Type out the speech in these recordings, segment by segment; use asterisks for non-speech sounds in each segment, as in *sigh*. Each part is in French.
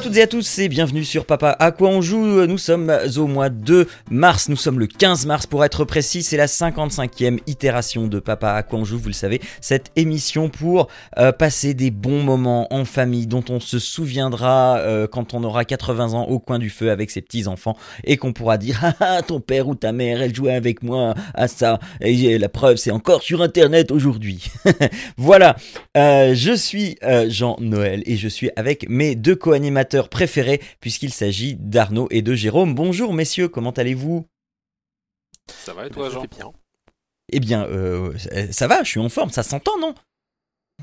Toutes et à tous et bienvenue sur Papa à quoi on joue. Nous sommes au mois de mars, nous sommes le 15 mars pour être précis, c'est la 55e itération de Papa à quoi on joue, vous le savez, cette émission pour euh, passer des bons moments en famille dont on se souviendra euh, quand on aura 80 ans au coin du feu avec ses petits-enfants et qu'on pourra dire *laughs* ah, ton père ou ta mère elle jouait avec moi à ça. Et la preuve c'est encore sur internet aujourd'hui. *laughs* voilà, euh, je suis Jean-Noël et je suis avec mes deux co animateur préféré puisqu'il s'agit d'Arnaud et de Jérôme. Bonjour messieurs, comment allez-vous? Ça va et toi Jean? bien. Eh bien, euh, ça va, je suis en forme, ça s'entend non?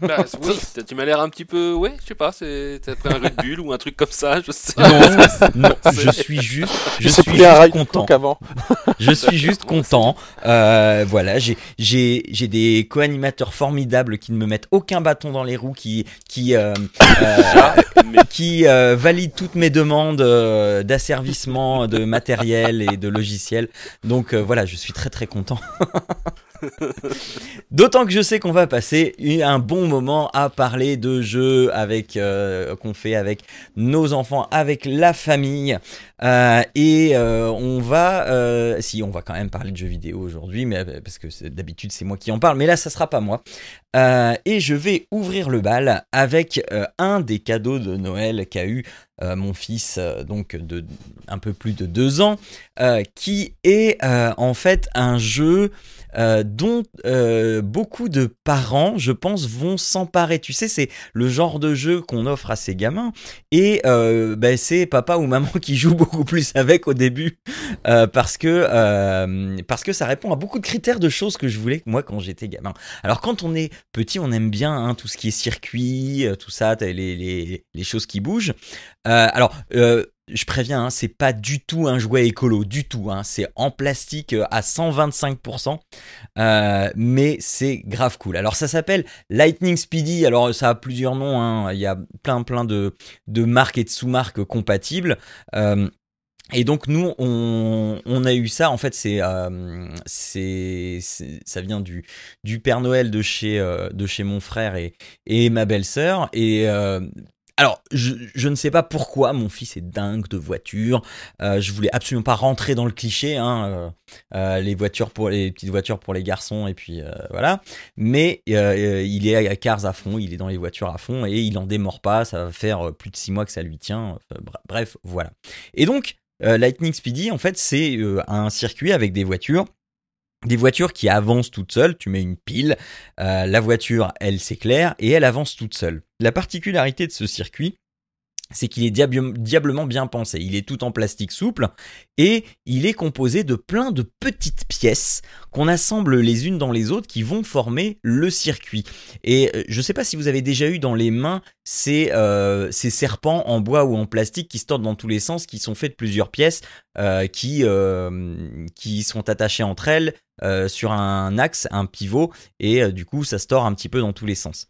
Bah, *laughs* oui, tu m'as l'air un petit peu, ouais, je sais pas, c'est après un Red Bull ou un truc comme ça, je sais. Non, *laughs* non, *laughs* je suis juste, je suis juste content. je suis juste content. Euh, voilà, j'ai j'ai j'ai des co-animateurs formidables qui ne me mettent aucun bâton dans les roues, qui qui euh, euh, qui euh, valident toutes mes demandes euh, d'asservissement de matériel et de logiciel. Donc voilà, je suis très très content. *laughs* D'autant que je sais qu'on va passer un bon moment à parler de jeux avec euh, qu'on fait avec nos enfants, avec la famille. Euh, et euh, on va, si on va quand même parler de jeux vidéo aujourd'hui, mais parce que d'habitude c'est moi qui en parle, mais là ça sera pas moi. et je vais ouvrir le bal avec un des cadeaux de Noël qu'a eu mon fils, donc de un peu plus de deux ans, qui est en fait un jeu euh, dont euh, beaucoup de parents, je pense, vont s'emparer. Tu sais, c'est le genre de jeu qu'on offre à ces gamins et euh, ben, c'est papa ou maman *laughs* qui joue beaucoup plus avec au début parce que parce que ça répond à beaucoup de critères de choses que je voulais moi quand j'étais gamin. Alors quand on est petit, on aime bien hein, tout ce qui est circuit, tout ça, les, les, les choses qui bougent. alors je préviens, hein, c'est pas du tout un jouet écolo, du tout. Hein, c'est en plastique euh, à 125%, euh, mais c'est grave cool. Alors ça s'appelle Lightning Speedy. Alors ça a plusieurs noms. Hein, il y a plein plein de, de marques et de sous-marques compatibles. Euh, et donc nous, on, a eu ça. En fait, c'est, c'est, ça vient du, du Père Noël de chez, de chez mon frère et, et ma belle-sœur. Et alors, je, ne sais pas pourquoi mon fils est dingue de voitures. Euh, je voulais absolument pas rentrer dans le cliché, hein, euh, euh, les voitures pour les petites voitures pour les garçons et puis voilà. Mais il est à cars à fond, il est dans les voitures à fond et il en démord pas. Ça va faire plus de six mois que ça lui tient. bref, voilà. Et donc, Lightning Speedy, en fait, c'est un circuit avec des voitures des voitures qui avancent toutes seules, tu mets une pile, la voiture elle s'éclaire et elle avance toute seule. La particularité de ce circuit, c'est qu'il est diablement bien pensé. Il est tout en plastique souple et il est composé de plein de petites pièces qu'on assemble les unes dans les autres qui vont former le circuit. Et euh, je ne sais pas si vous avez déjà eu dans les mains ces, euh, ces serpents en bois ou en plastique qui se tordent dans tous les sens, qui sont faits de plusieurs pièces, euh, qui, qui sont attachées entre elles sur un axe, un pivot, et du coup ça se tord un petit peu dans tous les sens.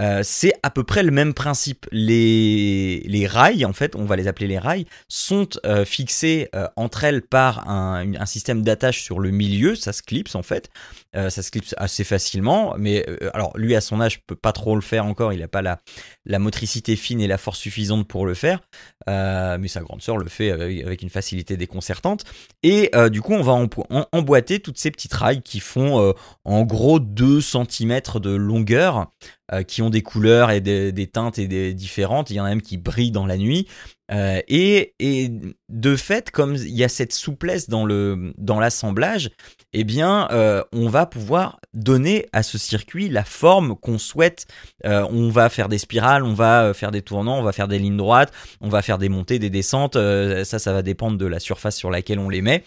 Euh, c'est à peu près le même principe. Les, rails, en fait, on va les appeler les rails, sont euh, fixés euh, entre elles par un, un système d'attache sur le milieu, ça se clipse en fait, ça se clipse assez facilement, mais alors lui à son âge peut pas trop le faire encore, il n'a pas la, la motricité fine et la force suffisante pour le faire, mais sa grande sœur le fait avec, une facilité déconcertante, et du coup on va emboîter toutes ces petites rails qui font en gros 2 cm de longueur, euh, qui ont des couleurs et des, teintes et des différentes. Il y en a même qui brillent dans la nuit. Euh, et, de fait, comme il y a cette souplesse dans le dans l'assemblage, eh bien, euh, on va pouvoir donner à ce circuit la forme qu'on souhaite. on va faire des spirales, on va faire des tournants, on va faire des lignes droites, on va faire des montées, des descentes. ça, ça va dépendre de la surface sur laquelle on les met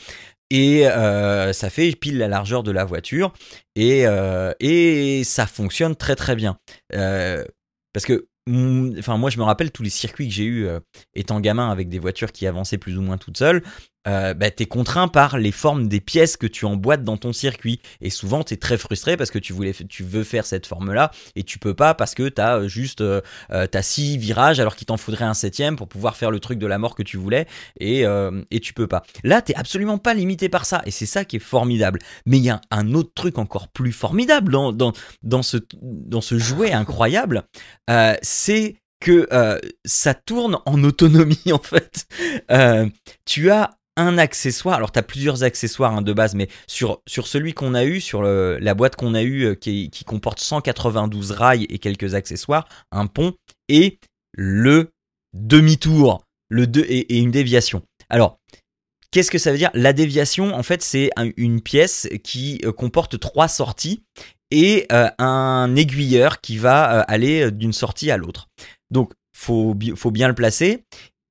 et euh, ça fait pile la largeur de la voiture et, euh, et ça fonctionne très très bien. Euh, parce que enfin moi je me rappelle tous les circuits que j'ai eu étant gamin avec des voitures qui avançaient plus ou moins toutes seules euh, bah, tu es contraint par les formes des pièces que tu emboîtes dans ton circuit. Et souvent, tu es très frustré parce que tu, voulais, tu veux faire cette forme-là et tu peux pas parce que tu as juste euh, as six virages alors qu'il t'en faudrait un septième pour pouvoir faire le truc de la mort que tu voulais et, et tu peux pas. Là, tu absolument pas limité par ça et c'est ça qui est formidable. Mais il y a un autre truc encore plus formidable dans, dans, dans, ce, dans ce jouet *laughs* incroyable, c'est que euh, ça tourne en autonomie *laughs* en fait. Euh, tu as un accessoire, alors tu as plusieurs accessoires hein, de base, mais sur, celui qu'on a eu, sur la boîte qu'on a eu euh, qui, qui, comporte 192 rails et quelques accessoires, un pont et le demi-tour le et, et une déviation. Alors, Qu'est-ce que ça veut dire? La déviation, en fait, c'est une pièce qui comporte trois sorties et un aiguilleur qui va aller d'une sortie à l'autre. Donc, faut, faut bien le placer.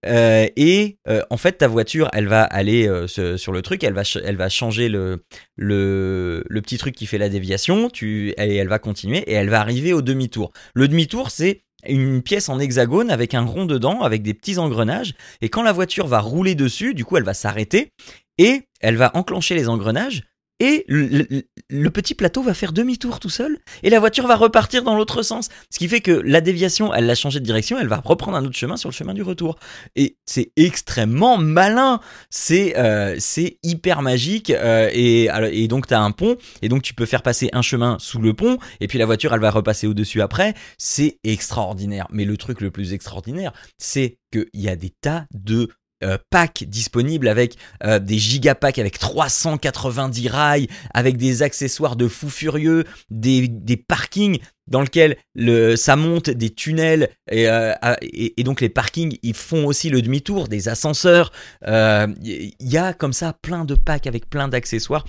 Euh, et euh, en fait, ta voiture, elle va aller euh, sur le truc, elle va, elle va changer le, le, petit truc qui fait la déviation, tu, et elle va continuer, et elle va arriver au demi-tour. Le demi-tour, c'est une pièce en hexagone avec un rond dedans, avec des petits engrenages, et quand la voiture va rouler dessus, du coup, elle va s'arrêter, et elle va enclencher les engrenages, et le, petit plateau va faire demi-tour tout seul et la voiture va repartir dans l'autre sens. Ce qui fait que la déviation, elle l'a changé de direction, elle va reprendre un autre chemin sur le chemin du retour. Et c'est extrêmement malin, c'est euh, hyper magique euh, et, et, donc tu as un pont et donc tu peux faire passer un chemin sous le pont et puis la voiture elle va repasser au-dessus après. C'est extraordinaire. Mais le truc le plus extraordinaire, c'est qu'il y a des tas de euh, pack disponible avec euh, des gigapacks avec 390 rails, avec des accessoires de fou furieux, des, des parkings dans lesquels le, ça monte, des tunnels, et, euh, et, et, donc les parkings, ils font aussi le demi-tour, des ascenseurs. Il y a comme ça plein de packs avec plein d'accessoires.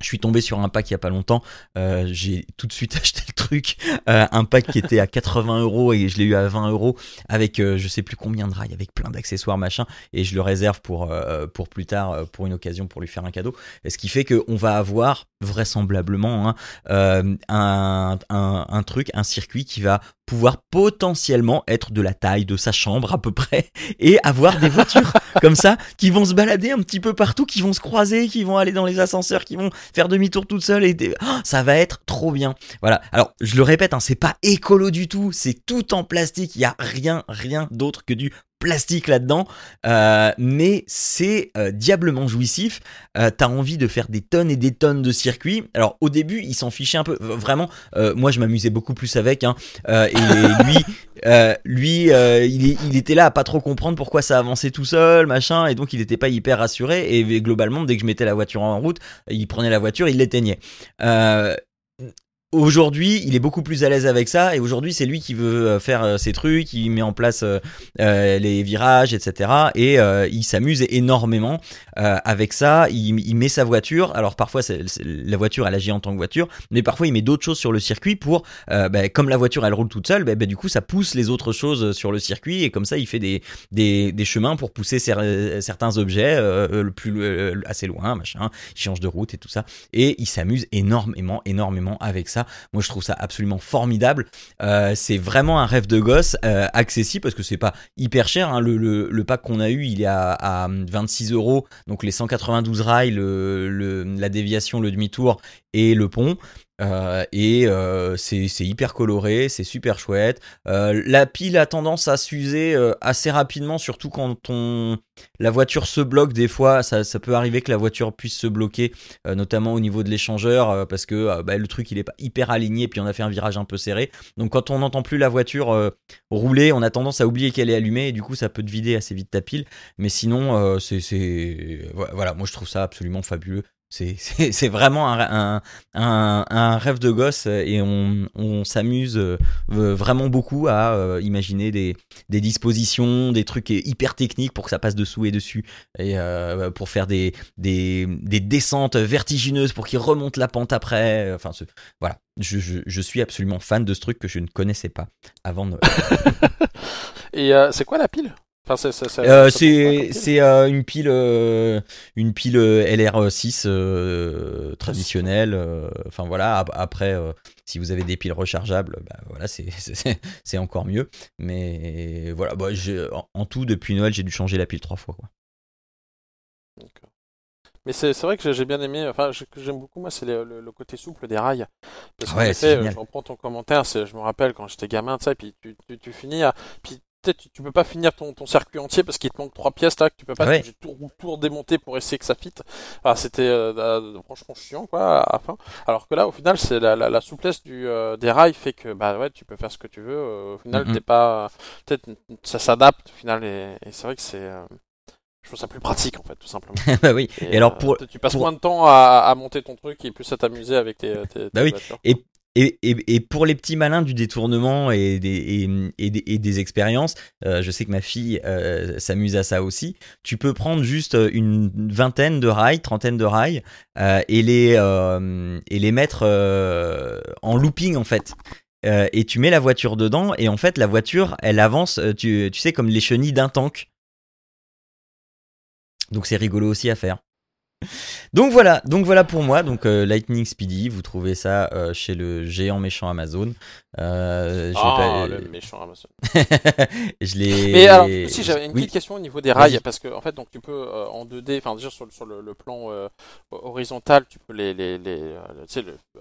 Je suis tombé sur un pack il y a pas longtemps. Euh, j'ai tout de suite *laughs* acheté le truc. Euh, un pack qui était à 80 euros et je l'ai eu à 20 euros avec euh, je sais plus combien de rails, avec plein d'accessoires machin. Et je le réserve pour euh, pour plus tard, euh, pour une occasion, pour lui faire un cadeau. Et ce qui fait qu'on va avoir vraisemblablement hein, un, un, un truc, un circuit qui va pouvoir potentiellement être de la taille de sa chambre à peu près *laughs* et avoir des voitures *laughs* comme ça qui vont se balader un petit peu partout, qui vont se croiser, qui vont aller dans les ascenseurs, qui vont faire demi-tour toutes seules et oh, ça va être trop bien. Voilà. Alors, je le répète, hein, c'est pas écolo du tout, c'est tout en plastique, il y a rien rien d'autre que du plastique là-dedans, euh, mais c'est euh, diablement jouissif. Euh, T'as envie de faire des tonnes et des tonnes de circuits. Alors au début, il s'en fichait un peu. Vraiment, moi je m'amusais beaucoup plus avec. Hein, et *laughs* lui, lui, il, il, était là à pas trop comprendre pourquoi ça avançait tout seul, machin, et donc il n'était pas hyper rassuré. Et globalement, dès que je mettais la voiture en route, il prenait la voiture, il l'éteignait. Aujourd'hui, il est beaucoup plus à l'aise avec ça et aujourd'hui, c'est lui qui veut euh, faire euh, ses trucs, il met en place euh, les virages, etc. Et il s'amuse énormément avec ça. Il, met sa voiture. Alors parfois, la voiture, elle agit en tant que voiture, mais parfois il met d'autres choses sur le circuit pour, bah, comme la voiture, elle roule toute seule, bah, bah, du coup, ça pousse les autres choses sur le circuit et comme ça, il fait des, chemins pour pousser certains objets assez loin, machin. Il change de route et tout ça et il s'amuse énormément, énormément avec ça. Moi, je trouve ça absolument formidable. Euh, c'est vraiment un rêve de gosse, euh, accessible parce que c'est pas hyper cher. Hein. Le, pack qu'on a eu, il est à, 26 euros. Donc les 192 rails, la déviation, le demi-tour et le pont. Euh, et euh, c'est hyper coloré, c'est super chouette. Euh, la pile a tendance à s'user assez rapidement, surtout quand on, la voiture se bloque. Des fois, ça, peut arriver que la voiture puisse se bloquer, notamment au niveau de l'échangeur, parce que bah, le truc il est pas hyper aligné, puis on a fait un virage un peu serré. Donc quand on n'entend plus la voiture rouler, on a tendance à oublier qu'elle est allumée, et du coup ça peut te vider assez vite ta pile. Mais sinon, c'est voilà, moi je trouve ça absolument fabuleux. *laughs* C'est vraiment un, rêve de gosse et on, s'amuse euh, vraiment beaucoup à euh, imaginer des, dispositions, des trucs hyper techniques pour que ça passe dessous et dessus et euh, pour faire des, des, des, descentes vertigineuses pour qu'il remonte la pente après. Enfin, voilà, je, suis absolument fan de ce truc que je ne connaissais pas avant de... *laughs* et c'est quoi la pile? Euh, c'est euh, une pile euh, une pile LR6 traditionnelle. Enfin voilà. Après, si vous avez des piles rechargeables, bah, voilà, c'est *laughs* encore mieux. Mais voilà, bah, en, tout depuis Noël, j'ai dû changer la pile trois fois. Quoi. Mais c'est vrai que j'ai- bien aimé, enfin, ce que j'aime beaucoup, moi, c'est le, le- le côté souple des rails. Parce Ouais, je reprends ton commentaire, c'est- je me rappelle quand j'étais gamin, tu sais, puis tu, tu, tu finis, à- puis tu, tu peux pas finir ton, ton circuit entier parce qu'il te manque trois pièces là, que tu peux pas Ouais. j'ai tout, tout redémonter pour essayer que ça fitte. Ah, c'était euh, euh, franchement chiant, quoi, à fin. Alors que là, au final, c'est la, la, la souplesse du, euh, des rails fait que, bah ouais, tu peux faire ce que tu veux. au final, Mhm. t'es pas, peut-être, ça s'adapte, au final, et, et c'est vrai que c'est, je trouve ça plus pratique, en fait, tout simplement. *laughs* bah oui. Et alors, pour- tu passes pour- moins de temps à, à monter ton truc et plus à t'amuser avec tes, tes, tes Bah oui. voitures. Et, et, pour les petits malins du détournement et des, expériences, euh, je sais que ma fille euh, s'amuse à ça aussi. Tu peux prendre juste une vingtaine de rails, trentaine de rails, euh, et, les, et les mettre en looping en fait. Et tu mets la voiture dedans, et en fait, la voiture, elle avance, tu sais, comme les chenilles d'un tank. Donc c'est rigolo aussi à faire. Donc voilà, donc voilà pour moi. Donc euh, Lightning Speedy, vous trouvez ça euh, chez le géant méchant Amazon. Euh, Ah, pas- le méchant Amazon. *laughs* je l'ai. Mais alors, si j'avais une Oui. petite question au niveau des rails, parce que en fait, donc tu peux euh, en 2D, enfin déjà sur, le- sur le, le plan horizontal, tu peux les les les,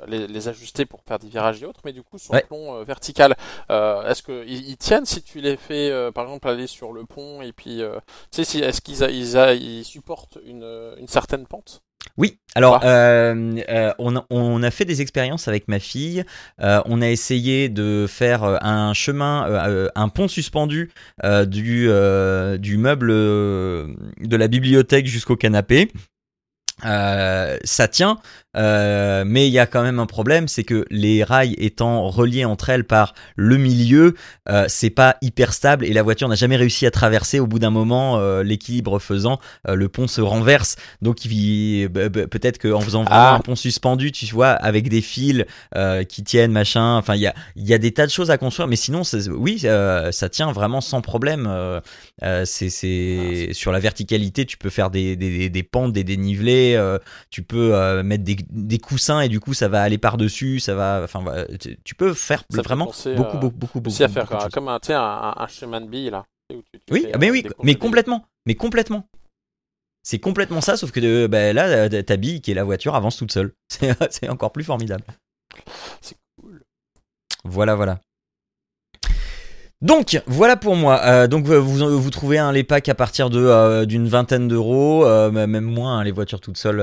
les les ajuster pour faire des virages et autres, mais du coup sur Ouais. le plan vertical, est-ce que ils, ils tiennent si tu les fais, par exemple, aller sur le pont et puis, tu sais, si, est-ce qu'ils ils supportent une une certaine pente Oui, alors euh, euh, on, a, on a fait des expériences avec ma fille. Euh, on a essayé de faire un chemin, un pont suspendu du, du meuble de la bibliothèque jusqu'au canapé. Euh, ça tient, euh, mais il y a quand même un problème, c'est que les rails étant reliés entre elles par le milieu, euh, c'est pas hyper stable et la voiture n'a jamais réussi à traverser. Au bout d'un moment, euh, l'équilibre faisant, euh, le pont se renverse. Donc il- bah, bah, peut-être qu'en faisant vraiment Ah. un pont suspendu, tu vois, avec des fils euh, qui tiennent, machin. Enfin, il y a, il y a des tas de choses à construire, mais sinon, oui, euh, ça tient vraiment sans problème. C'est, c'est sur la verticalité, tu peux faire des, des, des- pentes, des dénivelés. euh, tu peux euh, mettre des, des coussins et du coup, ça va aller par dessus. Ça va, enfin, tu, peux faire Ça vraiment beaucoup, beaucoup, beaucoup, beaucoup. À faire beaucoup comme un, un, un chemin de billes là. où tu- tu Oui, mais euh, oui, mais complètement, mais complètement. C'est complètement ça, sauf que euh, bah, là, euh, ta bille qui est la voiture avance toute seule. *laughs* C'est c'est encore plus formidable. C'est cool. Voilà, voilà. Donc voilà pour moi. Euh, donc vous, trouvez un les packs à partir euh, d'une vingtaine d'euros, euh, même moins hein, les voitures toutes seules.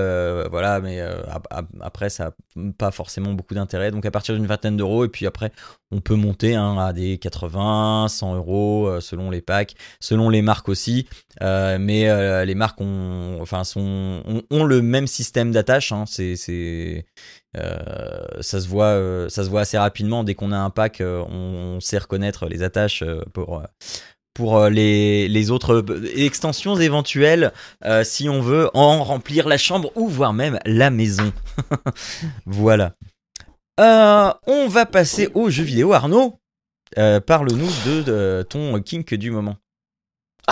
voilà, mais ap- ap- après ça a pas forcément beaucoup d'intérêt. Donc à partir d'une vingtaine d'euros et puis après on peut monter hein, à des 80, 100 euros selon les packs, selon les marques aussi. Mais les marques ont, ont, le même système d'attache. Hein, c'est euh, ça se voit, euh, ça se voit assez rapidement dès qu'on a un pack, euh, on, sait reconnaître les attaches pour pour les, les autres extensions éventuelles si on veut en remplir la chambre ou voire même la maison. *laughs* voilà. On va passer aux jeux vidéo. Arnaud, parle-nous de, de ton kink du moment.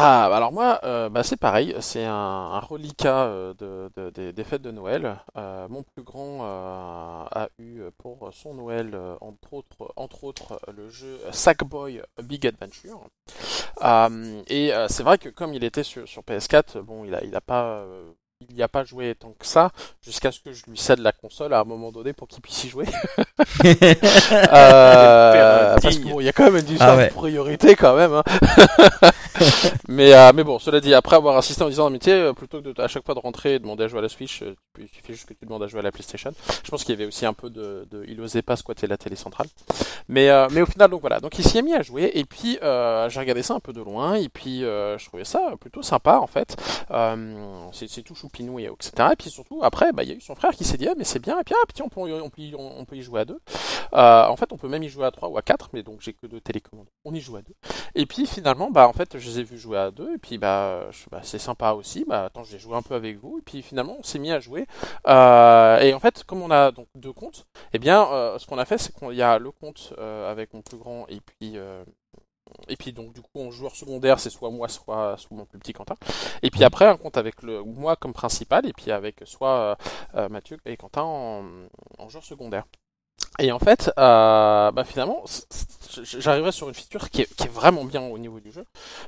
Ah, bah alors moi, euh, bah c'est pareil, c'est un, un reliquat euh, de, de- des, des fêtes de Noël. Euh, mon plus grand euh, a eu pour son Noël, euh, entre autres, entre autres, le jeu Sackboy Big Adventure. Euh, et euh, c'est vrai que comme il était sur, sur PS4, bon, il a, il a pas, euh, il n'y a pas joué tant que ça, jusqu'à ce que je lui cède la console à un moment donné pour qu'il puisse y jouer. *laughs* Euh, parce bon, il y a quand même une Ah ouais. de priorité quand même. hein. *laughs* *laughs* mais, euh, mais bon, cela dit, après avoir assisté en disant amitié, euh, plutôt que de, à chaque fois de rentrer et demander à jouer à la Switch, euh, tu- il suffit juste que tu demandes à jouer à la PlayStation. Je pense qu'il y avait aussi un peu de, il osait pas squatter la télé centrale. Mais, mais au final, donc voilà, donc il s'y est mis à jouer et puis j'ai regardé ça un peu de loin et puis je trouvais ça plutôt sympa en fait. C'est tout choupinou et etc. Et puis surtout après, bah il y a eu son frère qui s'est dit ah mais c'est bien et puis ah on peut, on peut, on, peut y jouer à deux. En fait, on peut même y jouer à 3 ou à 4, mais donc j'ai que deux télécommandes. On y joue à deux. Et puis finalement, bah en fait, je les ai vus jouer à deux, et puis bah, je- bah, c'est sympa aussi. Bah attends, j'ai joué un peu avec vous, et puis finalement, on s'est mis à jouer. Euh, et en fait, comme on a donc deux comptes, eh bien, euh, ce qu'on a fait, c'est qu'il y a le compte euh, avec mon plus grand, et puis et puis donc du coup en joueur secondaire c'est soit moi soit, soit mon plus petit Quentin et puis après un compte avec le moi comme principal et puis avec soit euh, Mathieu et Quentin en, en joueur secondaire et en fait, euh, bah finalement, j'arriverai sur une feature qui est, qui est vraiment bien au niveau du jeu.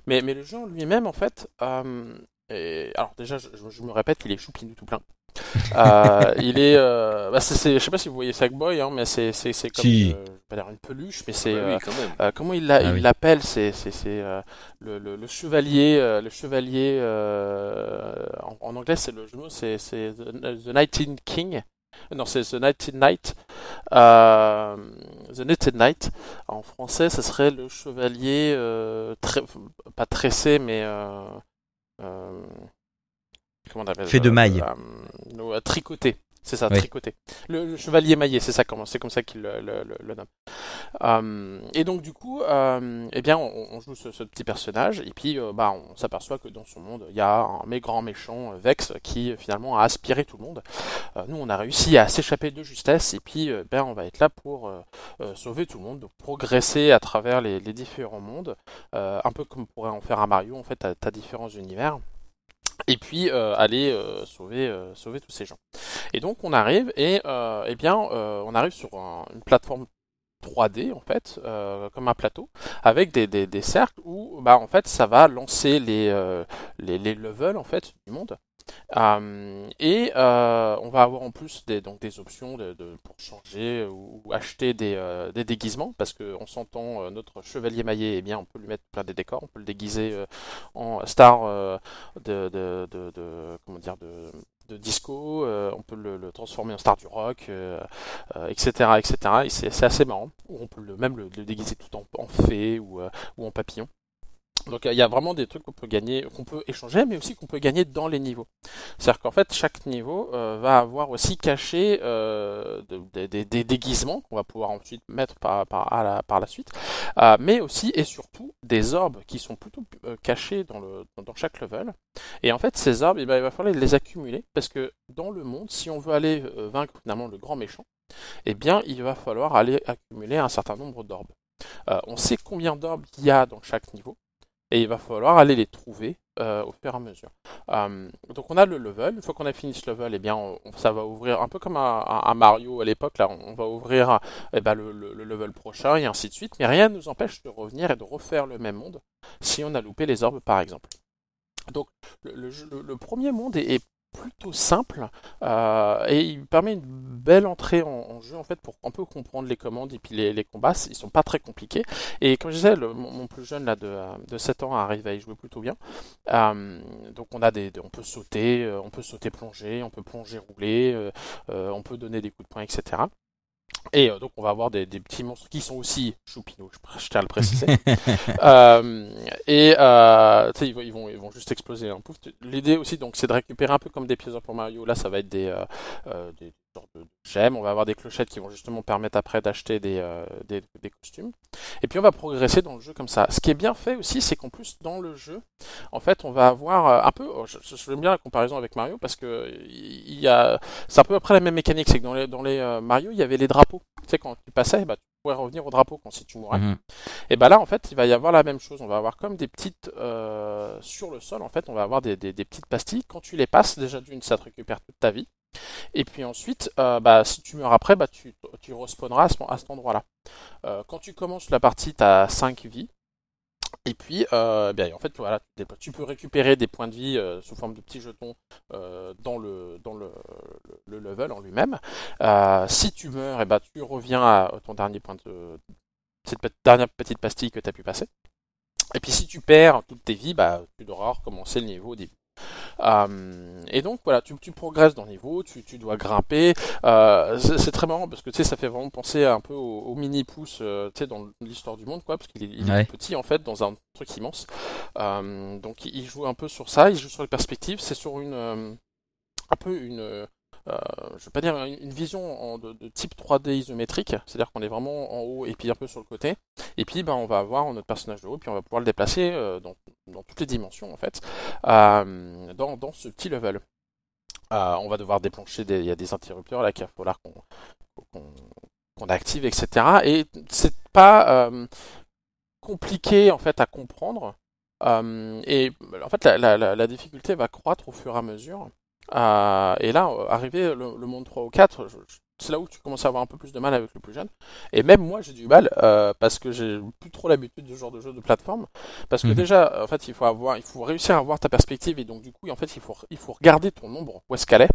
Mais, mais le jeu en lui-même, en fait, euh, et alors déjà, je, je me répète, il est choupinou tout plein. Euh, il est, euh, bah c'est, je sais pas si vous voyez Sackboy, hein, mais c'est, c'est, c'est comme, Si. euh, pas dire une peluche, mais c'est, euh, oui, même. euh, comment il, Ah il oui. l'appelle, c'est, c'est, c'est euh, le, le, le chevalier, euh, le chevalier, euh, en, en anglais c'est le c'est, c'est the, the Nighting King. Non, c'est The Nighted Knight. Euh, the Knitted Knight. En français, ce serait le chevalier, euh, très, pas tressé, mais euh, euh, comment on appelle Fait de euh, tricoté. C'est ça, Oui. tricoté. Le, le chevalier maillé, c'est ça, comment, c'est comme ça qu'il le, le, le- le nomme. Euh, et donc du coup, euh, eh bien, on, on joue ce, ce petit personnage et puis euh, bah, on s'aperçoit que dans son monde, il y a un mé- grand méchant Vex qui finalement a aspiré tout le monde. Nous, on a réussi à s'échapper de justesse et puis ben, on va être là pour sauver tout le monde, donc progresser à travers les, les différents mondes, un peu comme on pourrait en faire un Mario. En fait, t'as as différents univers. Et puis euh, aller euh, sauver, euh, sauver tous ces gens. Et donc on arrive et euh, eh bien euh, on arrive sur un- une plateforme 3D en fait, euh, comme un plateau, avec des, des, des cercles où bah en fait ça va lancer les, les, les levels en fait du monde. Euh, et euh, on va avoir en plus des, donc des options de, de- pour changer ou, ou acheter des, euh, des déguisements parce que on s'entend euh, notre chevalier maillé, eh bien on peut lui mettre plein des décors, on peut le déguiser euh, en star de, de, de, comment dire de disco, on peut le, le transformer en star du rock, etc., etc. Et c'est assez marrant. Ou on peut le, même le, le déguiser tout en, en fée ou, ou en papillon. Donc il y a vraiment des trucs qu'on peut gagner, qu'on peut échanger, mais aussi qu'on peut gagner dans les niveaux. C'est-à-dire qu'en fait, chaque niveau euh, va avoir aussi caché euh, de- de- des- déguisements qu'on va pouvoir ensuite mettre par, par, à la, par la suite, euh, mais aussi et surtout des orbes qui sont plutôt euh, cachés dans, le, dans chaque level. Et en fait, ces orbes, eh ben, il va falloir les accumuler parce que dans le monde, si on veut aller euh, vaincre finalement le grand méchant, eh bien, il va falloir aller accumuler un certain nombre d'orbes. Euh, on sait combien d'orbes il y a dans chaque niveau et il va falloir aller les trouver euh, au fur et à mesure. Euh, donc on a le level, une fois qu'on a fini ce level, eh bien on- ça va ouvrir un peu comme un, un- Mario à l'époque, là on, va ouvrir eh ben, le, le- le level prochain et ainsi de suite, mais rien ne nous empêche de revenir et de refaire le même monde si on a loupé les orbes par exemple. Donc le- le premier monde est, est plutôt simple euh, et il permet une belle entrée en, jeu en fait pour un peu comprendre les commandes et puis les, combats. Ils sont pas très compliqués. Et comme je disais mon, plus jeune là de, de 7 ans arrive à y jouer plutôt bien. Euh, donc on a des, des- on peut sauter euh, on peut sauter plonger on peut plonger rouler on peut donner des coups de poing etc et euh, donc on va avoir des, des petits monstres qui sont aussi choupinous, je, je tiens à le préciser. *laughs* Euh, et euh, ils, vont, ils, vont, ils vont juste exploser pouf. L'idée aussi, donc, c'est de récupérer un peu comme des pièces pour Mario. Là, ça va être des, euh, euh, des sortes de gemmes. On va avoir des clochettes qui vont justement permettre après d'acheter des, euh, des, des costumes. Et puis on va progresser dans le jeu comme ça. Ce qui est bien fait aussi, c'est qu'en plus dans le jeu, en fait, on va avoir euh, un peu. oh, Je, bien la comparaison avec Mario parce que il y a, c'est un peu après la même mécanique. C'est que dans les, dans les euh, Mario, il y avait les drapeaux. Tu sais, quand tu passais, bah, tu pouvais revenir au drapeau quand si tu mourais. Mhm. Et bah là, en fait, il va y avoir la même chose. On va avoir comme des petites euh, sur le sol. En fait, on va avoir des, des, des petites pastilles. Quand tu les passes, déjà d'une, ça te récupère toute ta vie. Et puis ensuite, euh, bah, si tu meurs après, bah, tu, respawneras à, ce, à cet endroit-là. Euh, quand tu commences la partie, tu as 5 vies. Et puis, euh, bien, en fait, tu peux récupérer des points de vie sous forme de petits jetons dans, le, level en lui-même. Si tu meurs, bah, tu reviens à ton dernier point de cette dernière petite pastille que tu as pu passer. Et puis si tu perds toutes tes vies, bah, tu devras recommencer le niveau au début. Euh, et donc voilà, tu, tu progresses dans le niveau, tu, tu dois grimper. Euh, c'est très marrant parce que tu sais, ça fait vraiment penser un peu au, au mini pouce, euh, tu sais, dans l'histoire du monde, quoi, parce qu'il est, petit en fait dans un truc immense. Donc il joue un peu sur ça, il joue sur les perspectives. C'est sur une un peu une euh, je vais pas dire une, vision de, type 3D isométrique, c'est-à-dire qu'on est vraiment en haut et puis un peu sur le côté. Et puis ben, on va avoir notre personnage de haut, puis on va pouvoir le déplacer euh, dans, toutes les dimensions en fait, euh, dans, ce petit level. Euh, on va devoir déplancher il y a des interrupteurs là qu'il va falloir qu'on active, etc. Et c'est pas compliqué en fait à comprendre. Et en fait la difficulté va croître au fur et à mesure. Euh, et là, arrivé le, le monde 3 ou 4, je, je c'est là où tu commences à avoir un peu plus de mal avec le plus jeune. Et même moi, j'ai du mal euh, parce que j'ai plus trop l'habitude de ce genre de jeu de plateforme. Parce que Mhm. déjà, en fait, il faut avoir, il faut réussir à avoir ta perspective et donc du coup, en fait, il faut, il faut regarder ton ombre où est-ce qu'elle est.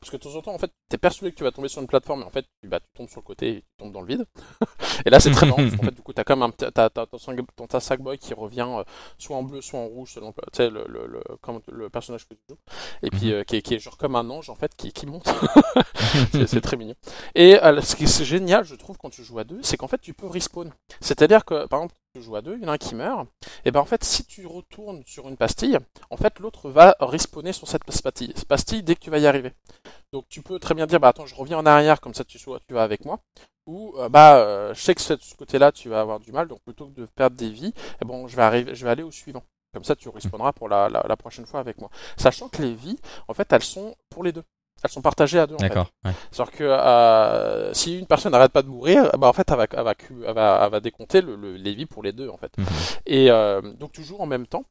Parce que de temps en temps, en fait, t'es persuadé que tu vas tomber sur une plateforme, et en fait, tu, bah, tu tombes sur le côté et tu tombes dans le vide. *laughs* et là, c'est très marrant, parce qu'en fait, du coup, t'as comme un, petit- t'as, t'as, ton, sang- ton- ta Sackboy qui revient euh, soit en bleu, soit en rouge, selon le, le, le, comme le personnage que tu joues. Et puis, Mhm. euh, qui, est, qui est genre comme un ange, en fait, qui, qui monte. *laughs* c'est, c'est très mignon. Et euh, ce qui est génial, je trouve, quand tu joues à deux, c'est qu'en fait, tu peux respawn. C'est-à-dire que, par exemple, tu joues à deux, il y en a un qui meurt, et ben en fait, si tu retournes sur une pastille, en fait, l'autre va respawner sur cette pastille, dès que tu vas y arriver. Donc tu peux très bien dire, bah attends, je reviens en arrière, comme ça tu, sois, tu vas avec moi. Ou euh, bah euh, je sais que ce côté-là tu vas avoir du mal, donc plutôt que de perdre des vies, eh bon, je vais arriver, je vais aller au suivant. Comme ça tu respawneras pour la prochaine fois avec moi. Sachant que les vies, en fait, elles sont pour les deux. Elles sont partagées à deux. En fait. D'accord. ouais. C'est-à-dire que euh, si une personne n'arrête pas de mourir, bah en fait elle va, elle va, elle va, elle va décompter le, le- les vies pour les deux en fait. Mhm. Et euh, donc toujours en même temps.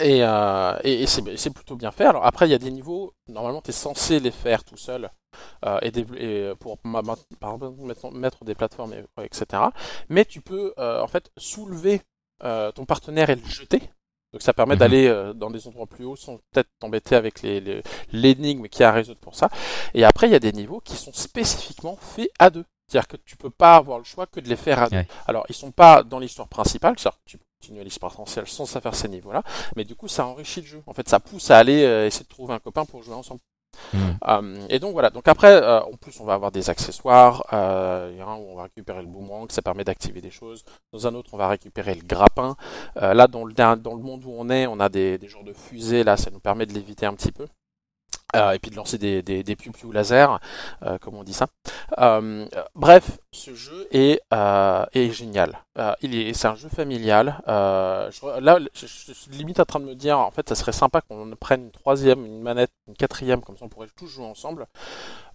Et, euh, et, et c'est c'est plutôt bien fait. Alors après il y a des niveaux, normalement tu es censé les faire tout seul euh, et, et pour mettre, des plateformes et, etc. Mais tu peux euh, en fait soulever euh, ton partenaire et le jeter. Donc ça permet Mhm. d'aller euh, dans des endroits plus hauts sans peut-être t'embêter avec les, les- l'énigme qui a à résoudre pour ça. Et après, il y a des niveaux qui sont spécifiquement faits à deux. C'est-à-dire que tu peux pas avoir le choix que de les faire à deux. Ouais. Alors, ils sont pas dans l'histoire principale, c'est-à-dire que tu peux continuer l'histoire principale sans faire ces niveaux-là, mais du coup, ça enrichit le jeu. En fait, ça pousse à aller euh, essayer de trouver un copain pour jouer ensemble. Mhm. Euh, et donc voilà. Donc après, euh, en plus, on va avoir des accessoires. Euh, Il y a un où on va récupérer le boomerang, ça permet d'activer des choses. Dans un autre, on va récupérer le grappin. Là, dans le, dans le monde où on est, on a des, des genres de fusées. Là, ça nous permet de l'éviter un petit peu. Euh, et puis de lancer des, des, des laser, euh, comme on dit ça. Euh, bref, ce jeu est, euh, est génial. Euh, il est, c'est un jeu familial. Euh, je- là, je, suis limite en train de me dire, en fait, ça serait sympa qu'on prenne une troisième, une manette, une quatrième, comme ça on pourrait tous jouer ensemble.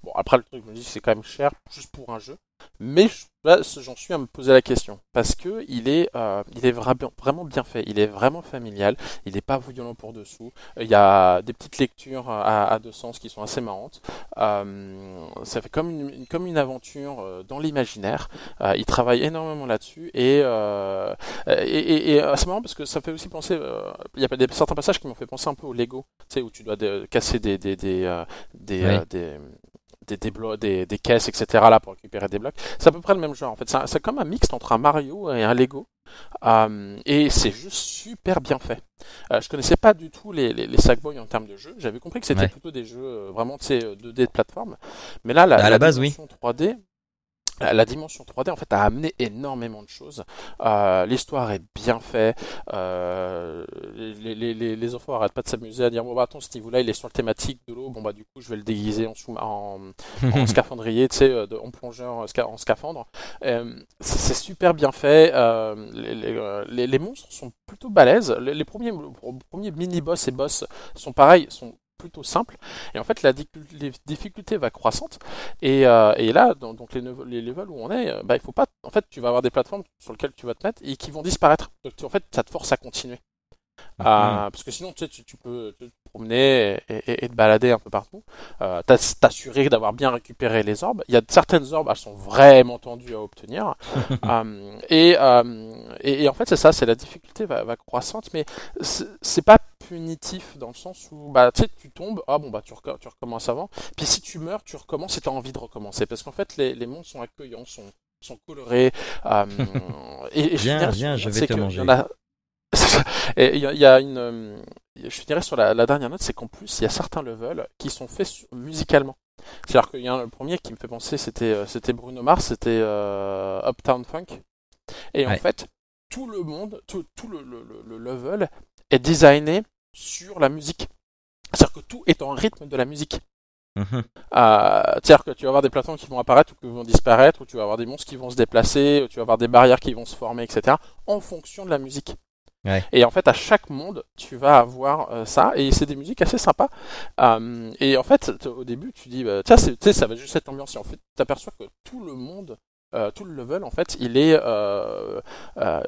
Bon, après le truc, je me dis c'est quand même cher, juste pour un jeu. Mais j'en suis à me poser la question parce que il est, euh, il est vra- vraiment bien fait. Il est vraiment familial. Il n'est pas violent pour dessous. Il y a des petites lectures à, à deux sens qui sont assez marrantes. Euh, ça fait comme une, comme une aventure euh, dans l'imaginaire. Euh, il travaille énormément là-dessus et, euh, et, et- et, euh, c'est marrant parce que ça fait aussi penser. euh, il y a des, certains passages qui m'ont fait penser un peu au Lego. Tu sais où tu dois de- casser des des des euh, des, Oui. euh, des des, des, des, des caisses, etc. là pour récupérer des blocs. C'est à peu près le même genre. En fait, c'est comme un mixte entre un Mario et un Lego. Euh, et c'est juste super bien fait. Euh, je connaissais pas du tout les, les, les Sackboy en termes de jeu. J'avais compris que c'était Ouais. plutôt des jeux euh, vraiment tu sais, euh, 2D de plateforme. Mais là, la, À la base, oui. dimension 3D, la, la dimension 3D en fait a amené énormément de choses. Euh, L'histoire est bien faite. Euh, les, les, les, les enfants arrêtent pas de s'amuser à dire bon bah attends ce niveau-là il est sur le thématique de l'eau. Bon bah du coup je vais le déguiser en, en, en *laughs* scaphandrier, tu sais, euh, en plongeur, euh, en scaphandre. Euh, c'est super bien fait. euh, les, les, euh, les- les monstres sont plutôt balèzes. Les, premiers, premiers mini-boss et boss sont pareils, sont plutôt simples. Et en fait, la difficulté va croissante. Et, euh, et là, dans, donc les, les levels où on est, euh, bah, il faut pas. En fait, tu vas avoir des plateformes sur lesquelles tu vas te mettre et qui vont disparaître. Donc, tu- en fait, ça te force à continuer. Euh, parce que sinon, tu, sais, tu, tu peux te promener et, et- et te balader un peu partout. Euh, t'as- T'assurer d'avoir bien récupéré les orbes. Il y a certaines orbes, elles sont vraiment tendues à obtenir. *laughs* Euh, et, et, en fait, c'est ça, c'est la difficulté va, va croissante, mais c'est pas punitif dans le sens où bah, tu sais, tu tombes, ah bon, bah tu, reco- tu recommences avant. Puis si tu meurs, tu recommences et tu as envie de recommencer. Parce qu'en fait, les, les mondes sont accueillants, sont, sont colorés. euh, et, et je Viens, viens, je vais te manger. *laughs* Et il y, a- il y a une. euh, Je finirais sur la, la dernière note, c'est qu'en plus, il y a certains levels qui sont faits musicalement. C'est-à-dire qu'il y a un- le premier qui me fait penser, c'était euh, c'était Bruno Mars, c'était euh, Uptown Funk. Et en fait, tout le monde, tout, tout le, le- le- le level est designé sur la musique. C'est-à-dire que tout est en rythme de la musique. Mhm. Euh, C'est-à-dire que tu vas avoir des plateformes qui vont apparaître ou qui vont disparaître, ou tu vas avoir des monstres qui vont se déplacer, ou tu vas avoir des barrières qui vont se former, etc. en fonction de la musique. Ouais. Et en fait, à chaque monde, tu vas avoir euh, ça, et c'est des musiques assez sympas. Euh, et en fait, au début, tu dis, bah, tiens, ça va juste être l'ambiance. Et en fait, tu aperçois que tout le monde, euh, tout le level, en fait, il est, euh, euh,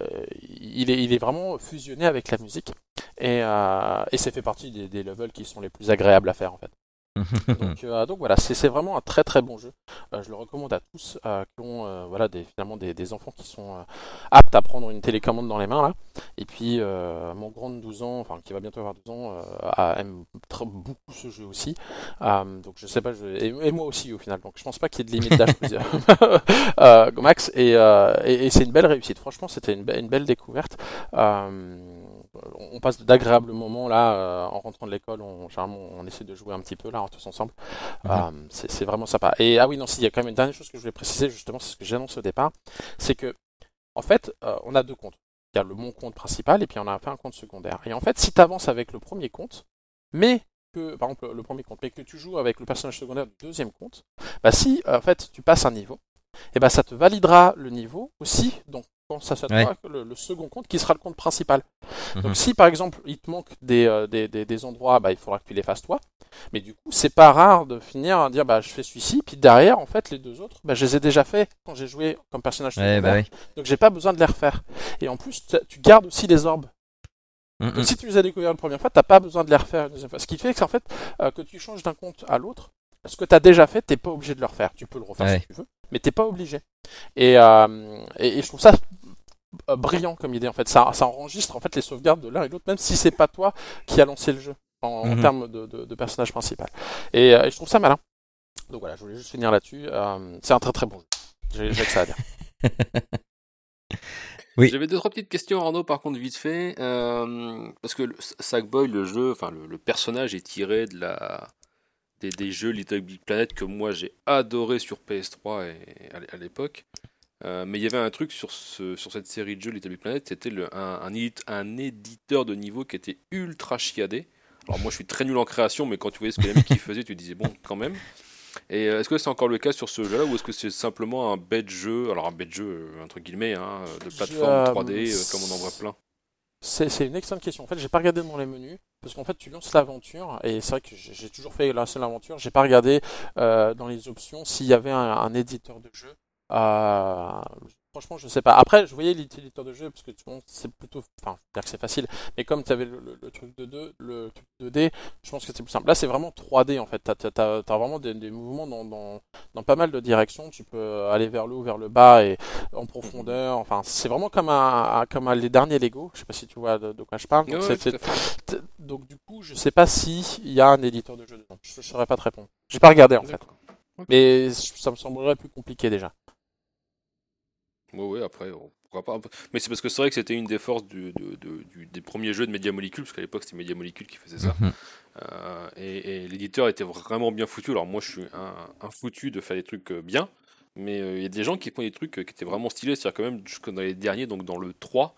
il est, il est vraiment fusionné avec la musique. Et, et ça fait partie des, des levels qui sont les plus agréables à faire, en fait. *laughs* donc, donc voilà, c'est c'est vraiment un très très bon jeu. Je le recommande à tous qui ont voilà, des, finalement des, des enfants qui sont aptes à prendre une télécommande dans les mains là. Et puis euh, mon grand de 12 ans, enfin qui va bientôt avoir 12 ans, euh, aime très, beaucoup ce jeu aussi. Euh, donc je sais pas, je, et, et moi aussi au final. Donc je pense pas qu'il y ait de limite d'âge *laughs* *laughs* euh, Max. Et, euh, et, et c'est une belle réussite. Franchement, c'était une, be- une belle découverte. Euh, on passe d'agréables moments là euh, en rentrant de l'école. On, généralement, on essaie de jouer un petit peu là tous ensemble. Mhm. Euh, c'est c'est vraiment sympa. Et ah oui, non, si, il y a quand même une dernière chose que je voulais préciser, justement, c'est ce que j'annonce au départ, c'est que, en fait, euh, on a deux comptes. Y a le mon compte principal et puis on a fait un compte secondaire. Et en fait, si tu avances avec le premier compte, mais que, par exemple, le premier compte, mais que tu joues avec le personnage secondaire du deuxième compte, bah si, en fait, tu passes un niveau, et bah ça te validera le niveau aussi, donc quand ça s'attendra Ouais. le, le second compte qui sera le compte principal. Mhm. Donc si par exemple il te manque des, euh, des, des, des endroits, bah, il faudra que tu les fasses toi. Mais du coup, c'est pas rare de finir à dire bah je fais celui-ci, puis derrière en fait les deux autres, bah, je les ai déjà fait quand j'ai joué comme personnage Ouais, bah oui. Donc j'ai pas besoin de les refaire. Et en plus, tu- tu gardes aussi les orbes. Mm, Donc si tu les as découverts la première fois, t'as pas besoin de les refaire une deuxième fois. Ce qui fait que en fait euh, que tu changes d'un compte à l'autre, ce que tu as déjà fait, t'es pas obligé de le refaire. Tu peux le refaire Ouais. si tu veux, mais t'es pas obligé. Et, euh, et, et je trouve ça brillant comme idée en fait. Ça, ça enregistre en fait les sauvegardes de l'un et de l'autre, même si c'est pas toi qui a lancé le jeu en, en Mhm. termes de, de- de personnage principal. Et, euh, et je trouve ça malin. Donc voilà, je voulais juste finir là-dessus. Euh, c'est un très très bon jeu. J'ai j'ai que ça à dire. *laughs* Oui. J'avais deux trois petites questions Arnaud par contre vite fait euh, parce que le Sackboy le jeu enfin le, le personnage est tiré de la des, des jeux Little Big Planet que moi j'ai adoré sur PS3 et à l'é- à l'époque. Euh, mais il y avait un truc sur ce sur cette série de jeux Little Big Planet c'était le- un, un, édit- un éditeur de niveau qui était ultra chiadé. Alors moi je suis très nul en création mais quand tu voyais ce que les mecs faisaient tu disais bon quand même. Et euh, est-ce que c'est encore le cas sur ce jeu-là ou est-ce que c'est simplement un bête jeu, alors un bête jeu euh, entre guillemets, hein, de plateforme euh, 3D euh, comme on en voit plein? C'est une excellente question. En fait, j'ai pas regardé dans les menus parce qu'en fait, tu lances l'aventure et c'est vrai que j'ai toujours fait la seule aventure. J'ai pas regardé euh, dans les options s'il y avait un, un éditeur de jeu. Euh, franchement, je sais pas. Après, je voyais l'éditeur de jeu parce que tu vois, c'est plutôt, enfin, je veux dire que c'est facile. Mais comme tu avais le, le- le truc de 2, le truc 2D, je pense que c'est plus simple. Là, c'est vraiment 3D en fait. T'as as, vraiment des, des mouvements dans, dans, dans pas mal de directions. Tu peux aller vers le haut, vers le bas et en profondeur. Enfin, c'est vraiment comme un, comme un- les derniers Lego. Je sais pas si tu vois de, de quoi je parle. Donc, du coup, je sais pas si il y a un éditeur de jeu dedans. Je, je saurais pas te répondre. J'ai pas regardé en fait. Mais ça me semblerait plus compliqué déjà. Ouais, ouais, après, on- pourquoi pas. Mais c'est parce que c'est vrai que c'était une des forces du, de- de- du- des premiers jeux de Media Molecule, parce qu'à l'époque c'était Media Molecule qui faisait ça. Mhm. Euh, et et l'éditeur était vraiment bien foutu. Alors moi je suis un, un foutu de faire des trucs euh, bien, mais euh, il y a des gens qui font des trucs euh, qui étaient vraiment stylés. C'est-à-dire quand même, jusque dans les derniers, donc dans le 3,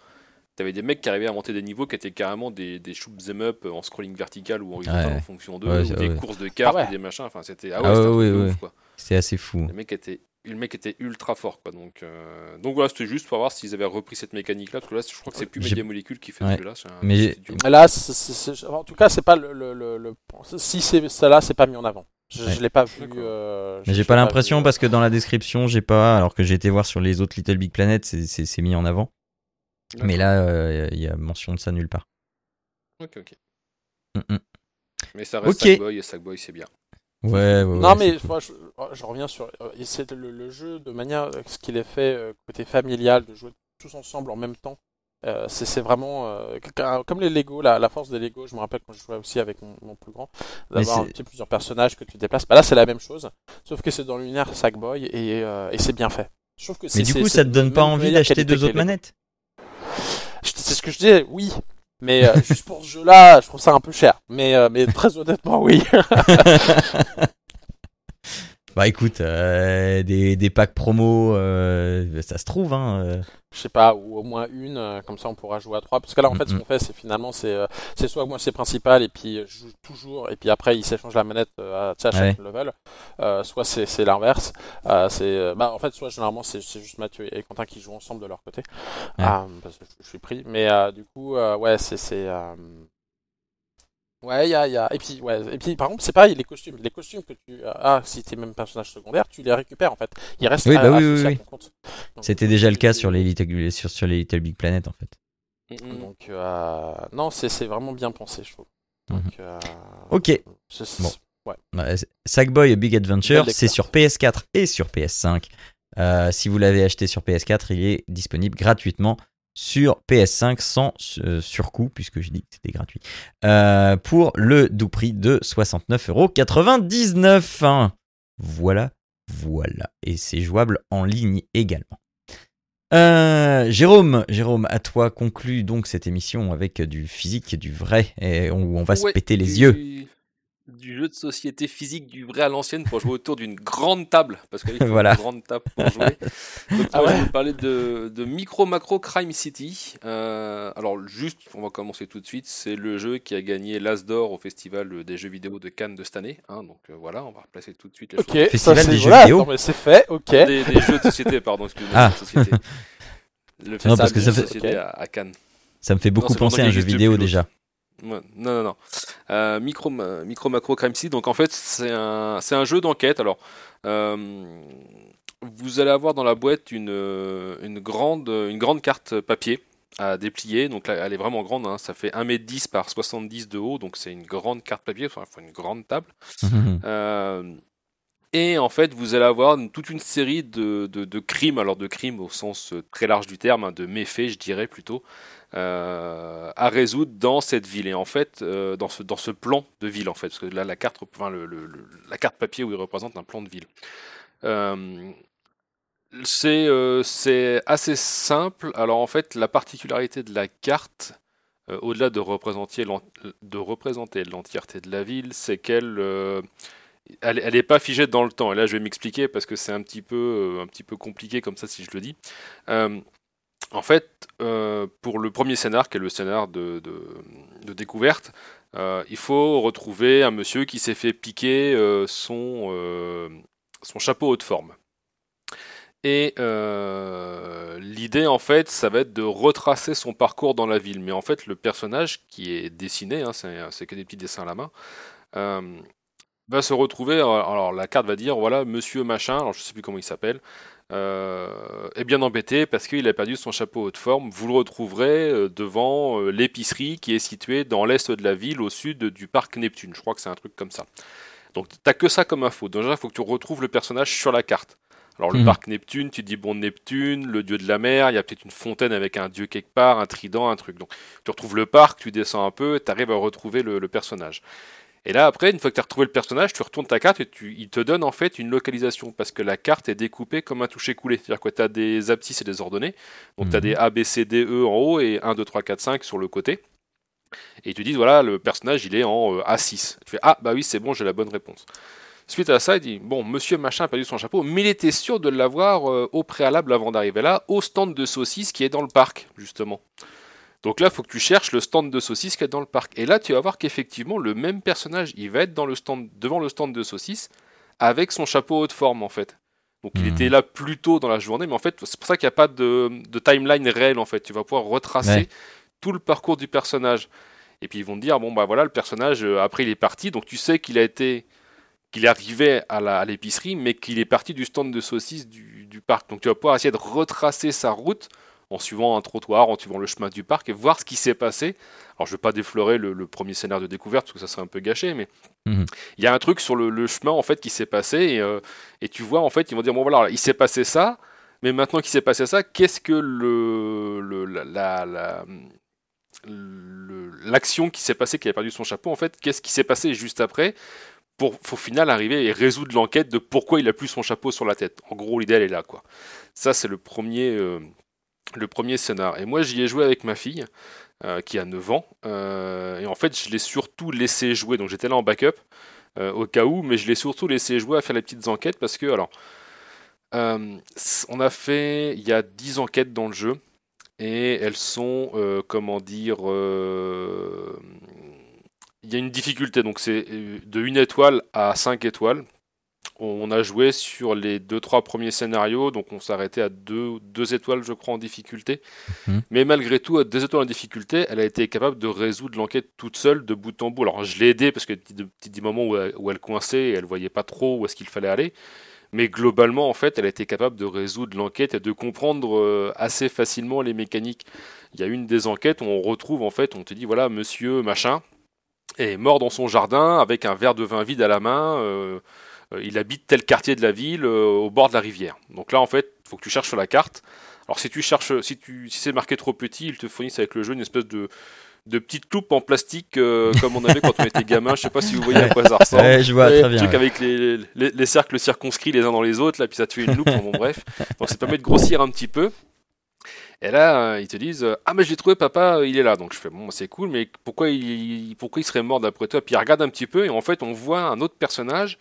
t'avais des mecs qui arrivaient à monter des niveaux qui étaient carrément des, des shoot 'em up en scrolling vertical ou horizontal Ouais. en fonction d'eux, Ouais, ou des ouais. courses de cartes, Ah ouais. ou des machins. Enfin, c'était ah Ah ouais, quoi. Assez fou. Le mec était, le mec était ultra fort, quoi. Donc, euh, donc voilà, c'était juste pour voir s'ils avaient repris cette mécanique-là, parce que là, je crois que c'est plus J'ai- Media Molecule qui fait Ouais. un Mais-. Là, en tout cas, c'est pas le, le, le, le- si c'est celle-là, c'est pas mis en avant. Je, Ouais. je l'ai pas vu. Euh, j'ai pas l'impression euh, parce que dans la description, j'ai pas, alors que j'ai été voir sur les autres Little Big Planet, c'est- mis en avant. Mais là, euh, il y a mention de ça nulle part. Ok, ok. Mm, mm. Mais ça reste Ok. Sackboy, et Sackboy, c'est bien. Ouais, ouais, Non, ouais, mais moi, je, je reviens sur. euh, C'est le, le jeu de manière euh, ce qu'il est fait euh, côté familial, de jouer tous ensemble en même temps. Euh, c'est vraiment euh, comme les Lego, la, la force des Lego. Je me rappelle quand je jouais aussi avec mon, mon plus grand, d'avoir plusieurs personnages que tu déplaces. Bah là, c'est la même chose, sauf que c'est dans l'univers Sackboy et, et c'est bien fait. Je que Mais du coup, ça te donne pas envie d'acheter deux autres manettes? C'est ce que je disais, oui. Mais euh, *laughs* juste pour ce jeu-là, je trouve ça un peu cher. Mais, euh, mais très honnêtement, oui. *laughs* Bah écoute, euh, des, des packs promo, euh, ça se trouve, hein. euh. je sais pas, ou au moins une, euh, comme ça on pourra jouer à trois. Parce que là, en fait, ce Mhm. qu'on fait, c'est finalement, c'est euh, c'est soit moi c'est principal, et puis je joue toujours, et puis après, il s'échange la manette euh, à, chaque level. Euh, soit c'est l'inverse. Euh, c'est bah, en fait, soit généralement, c'est juste Mathieu et Quentin qui jouent ensemble de leur côté. Ouais. Parce que je, je suis pris. Mais euh, du coup, euh, ouais, c'est. C'est, euh, Ouais, il y a, il y a. Et puis, ouais. Et puis, par contre, c'est pareil, les costumes. Les costumes que tu as, si t'es même personnage secondaire, tu les récupères en fait. Ils restent Oui, à- bah oui, associés oui, à oui. ton compte. C'était déjà le cas sur les Little, sur, sur les Little Big Planet en fait. Donc, euh, non, c'est c'est vraiment bien pensé, je trouve. Mhm. Donc, euh, Ok. Bon. Ouais. Sackboy Big Adventure, c'est sur PS4 et sur PS5. Euh, si vous l'avez acheté sur PS4, il est disponible gratuitement sur PS5 sans euh, surcoût, puisque j'ai dit que c'était gratuit, euh, pour le doux prix de 69,99€. Hein. Voilà, voilà. Et c'est jouable en ligne également. Euh, Jérôme, Jérôme, à toi conclut donc cette émission avec du physique, du vrai, et où on va se péter les du- yeux. Du jeu de société physique du vrai à l'ancienne pour jouer autour d'une grande table. Parce qu'il faut *laughs* Voilà. une grande table pour jouer. *laughs* Donc, Ah moi, je ouais vais vous parler de, de Micro Macro Crime City. Euh, alors, juste, on va commencer tout de suite. C'est le jeu qui a gagné l'As d'or au Festival des jeux vidéo de Cannes de cette année. hein. donc euh, voilà, on va replacer tout de suite les Ok, choses. Festival ça des jeux voilà, vidéo. c'est fait, ok. Des, des jeux de société, pardon, excusez-moi. Ah. société. *laughs* Le Non, parce festival que des jeux de fait- société à, à Cannes. Ça me fait beaucoup penser à un jeu vidéo déjà. Non, non, non. Euh, micro, micro Macro Crime City. Donc en fait, c'est un, c'est un jeu d'enquête. Alors, euh, vous allez avoir dans la boîte une, une, grande, une grande carte papier à déplier. Donc là, elle est vraiment grande. hein. Ça fait 1m10 par 70 de haut. Donc c'est une grande carte papier. Enfin, il faut une grande table. *laughs* Euh, et en fait, vous allez avoir toute une série de, de- crimes, alors de crimes au sens euh, très large du terme, hein, de méfaits, je dirais plutôt, euh, à résoudre dans cette ville. Et en fait, euh, dans, ce, dans ce plan de ville, en fait, parce que là, la carte, la carte papier où il représente un plan de ville. C'est assez simple. Alors en fait, la particularité de la carte, au-delà de représenter de représenter l'entièreté de la ville, c'est qu'elle elle, elle est pas figée dans le temps. Et là, je vais m'expliquer parce que c'est un petit peu euh, compliqué comme ça si je le dis. Euh, en fait, euh, pour le premier scénar, qui est le scénar de, découverte, il faut retrouver un monsieur qui s'est fait piquer son, chapeau haute forme. Et l'idée, en fait, ça va être de retracer son parcours dans la ville. Mais en fait, le personnage qui est dessiné, hein, c'est que des petits dessins à la main, va se retrouver. Alors, la carte va dire voilà, monsieur machin, alors je sais plus comment il s'appelle, euh, est bien embêté parce qu'il a perdu son chapeau haute forme. Vous le retrouverez euh, devant euh, l'épicerie qui est située dans l'est de la ville, au sud du parc Neptune. Je crois que c'est un truc comme ça. Donc, t'as que ça comme info. Déjà, il faut que tu retrouves le personnage sur la carte. Alors, le Mhm. parc Neptune, tu dis bon, Neptune, le dieu de la mer, il y a peut-être une fontaine avec un dieu quelque part, un trident, un truc. Donc, tu retrouves le parc, tu descends un peu, tu arrives à retrouver le, le personnage. Et là, après, une fois que tu as retrouvé le personnage, tu retournes ta carte et tu, il te donne en fait une localisation parce que la carte est découpée comme un toucher-coulé. C'est-à-dire que tu as des abscisses et des ordonnées. Donc, tu as Mhm. des A, B, C, D, E en haut et 1, 2, 3, 4, 5 sur le côté. Et tu dis, voilà, le personnage, il est en euh, A6. Tu fais, ah, bah oui, c'est bon, j'ai la bonne réponse. Suite à ça, il dit, bon, monsieur machin a perdu son chapeau, mais il était sûr de l'avoir euh, au préalable avant d'arriver là, au stand de saucisses qui est dans le parc, justement. Donc là, il faut que tu cherches le stand de saucisses qui est dans le parc. Et là, tu vas voir qu'effectivement, le même personnage, il va être dans le stand, devant le stand de saucisses avec son chapeau haute forme, en fait. Donc il Mhm. était là plus tôt dans la journée, mais en fait, c'est pour ça qu'il n'y a pas de, de timeline réelle, en fait. Tu vas pouvoir retracer Ouais. tout le parcours du personnage. Et puis ils vont te dire, bon, bah voilà, le personnage, euh, après, il est parti, donc tu sais qu'il a été qu'il est arrivé à la- à l'épicerie, mais qu'il est parti du stand de saucisses du, du parc. Donc tu vas pouvoir essayer de retracer sa route en suivant un trottoir, en suivant le chemin du parc et voir ce qui s'est passé. Alors je ne vais pas déflorer le, le premier scénario de découverte parce que ça serait un peu gâché, mais Mhm. il y a un truc sur le, le chemin en fait qui s'est passé et, euh, et tu vois en fait ils vont dire bon voilà il s'est passé ça, mais maintenant qu'il s'est passé ça, qu'est-ce que le, le- la- la- la- le- l'action qui s'est passée, qui a perdu son chapeau, en fait, qu'est-ce qui s'est passé juste après pour, au final, arriver et résoudre l'enquête de pourquoi il a plus son chapeau sur la tête? En gros, l'idée, elle est là, quoi. Ça, c'est le premier, euh, le premier scénar. Et moi, j'y ai joué avec ma fille, euh, qui a 9 ans, euh, et en fait, je l'ai surtout laissé jouer, donc j'étais là en backup, euh, au cas où, mais je l'ai surtout laissé jouer à faire les petites enquêtes, parce que, alors, on a fait, il y a 10 enquêtes dans le jeu, et elles sont, comment dire, il y a une difficulté, donc c'est de 1 étoile à 5 étoiles. On a joué sur les 2-3 premiers scénarios, donc on s'arrêtait à 2, 2 étoiles, je crois, en difficulté. Mhm. Mais malgré tout, à 2 étoiles en difficulté, elle a été capable de résoudre l'enquête toute seule, de bout en bout. Alors je l'ai aidée parce qu'il y a des petits, moments où elle, où elle coinçait et elle voyait pas trop où est-ce qu'il fallait aller. Mais globalement, en fait, elle a été capable de résoudre l'enquête et de comprendre euh, assez facilement les mécaniques. Il y a une des enquêtes où on retrouve, en fait, on te dit, voilà, monsieur machin, est mort dans son jardin avec un verre de vin vide à la main. Il habite tel quartier de la ville au bord de la rivière. Donc là, en fait, il faut que tu cherches sur la carte. Alors si tu cherches, si, tu, si c'est marqué trop petit, ils te fournissent avec le jeu une espèce de, de petites loupes en plastique euh, *laughs* comme on avait quand on était gamin. Je sais pas si vous voyez à quoi ça ressemble. Ouais, je vois très bien. Truc avec les, les, les, cercles circonscrits les uns dans les autres, là, puis ça te fait une loupe. bon, bref, donc ça permet de grossir un petit peu. Et là, euh, ils te disent Ah, mais je l'ai trouvé, papa, il est là. Donc je fais Bon, c'est cool, mais pourquoi il, pourquoi il serait mort d'après toi Puis il regarde un petit peu, et en fait, on voit un autre personnage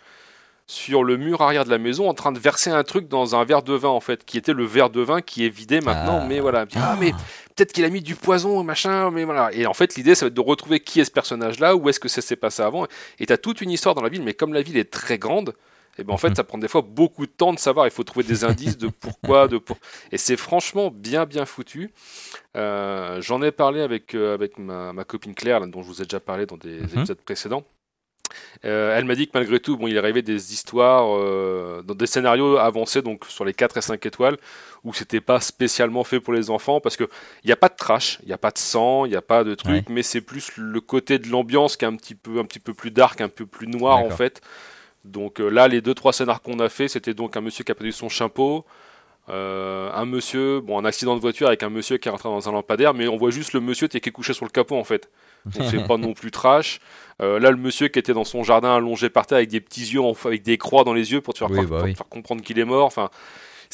sur le mur arrière de la maison en train de verser un truc dans un verre de vin en fait, qui était le verre de vin qui est vidé maintenant. Ah. Mais voilà, ah mais peut-être qu'il a mis du poison machin, mais voilà. Et en fait l'idée ça va être de retrouver qui est ce personnage là, où est-ce que ça s'est passé avant. Et t'as toute une histoire dans la ville, mais comme la ville est très grande. Et eh ben en fait, mhm. ça prend des fois beaucoup de temps de savoir. Il faut trouver des indices de pourquoi, de pour... Et c'est franchement bien bien foutu. Euh, j'en ai parlé avec euh, avec ma, ma, copine Claire, dont je vous ai déjà parlé dans des mhm. épisodes précédents. Euh, elle m'a dit que malgré tout, bon, il arrivait des histoires euh, dans des scénarios avancés, donc sur les 4 et 5 étoiles, où c'était pas spécialement fait pour les enfants, parce qu'il n'y a pas de trash, il n'y a pas de sang, il n'y a pas de truc, mais c'est plus le côté de l'ambiance qui est un petit, peu, un petit peu plus dark, un peu plus noir en fait. Donc euh, là, les 2-3 scénars qu'on a fait, c'était donc un monsieur qui a perdu son chapeau, un monsieur, bon, un accident de voiture avec un monsieur qui est rentré dans un lampadaire, mais on voit juste le monsieur qui est couché sur le capot en fait. Donc c'est pas non plus trash. Euh, là, le monsieur qui était dans son jardin allongé par terre avec des petits yeux, avec des croix dans les yeux pour te faire, bah faire comprendre qu'il est mort. Enfin,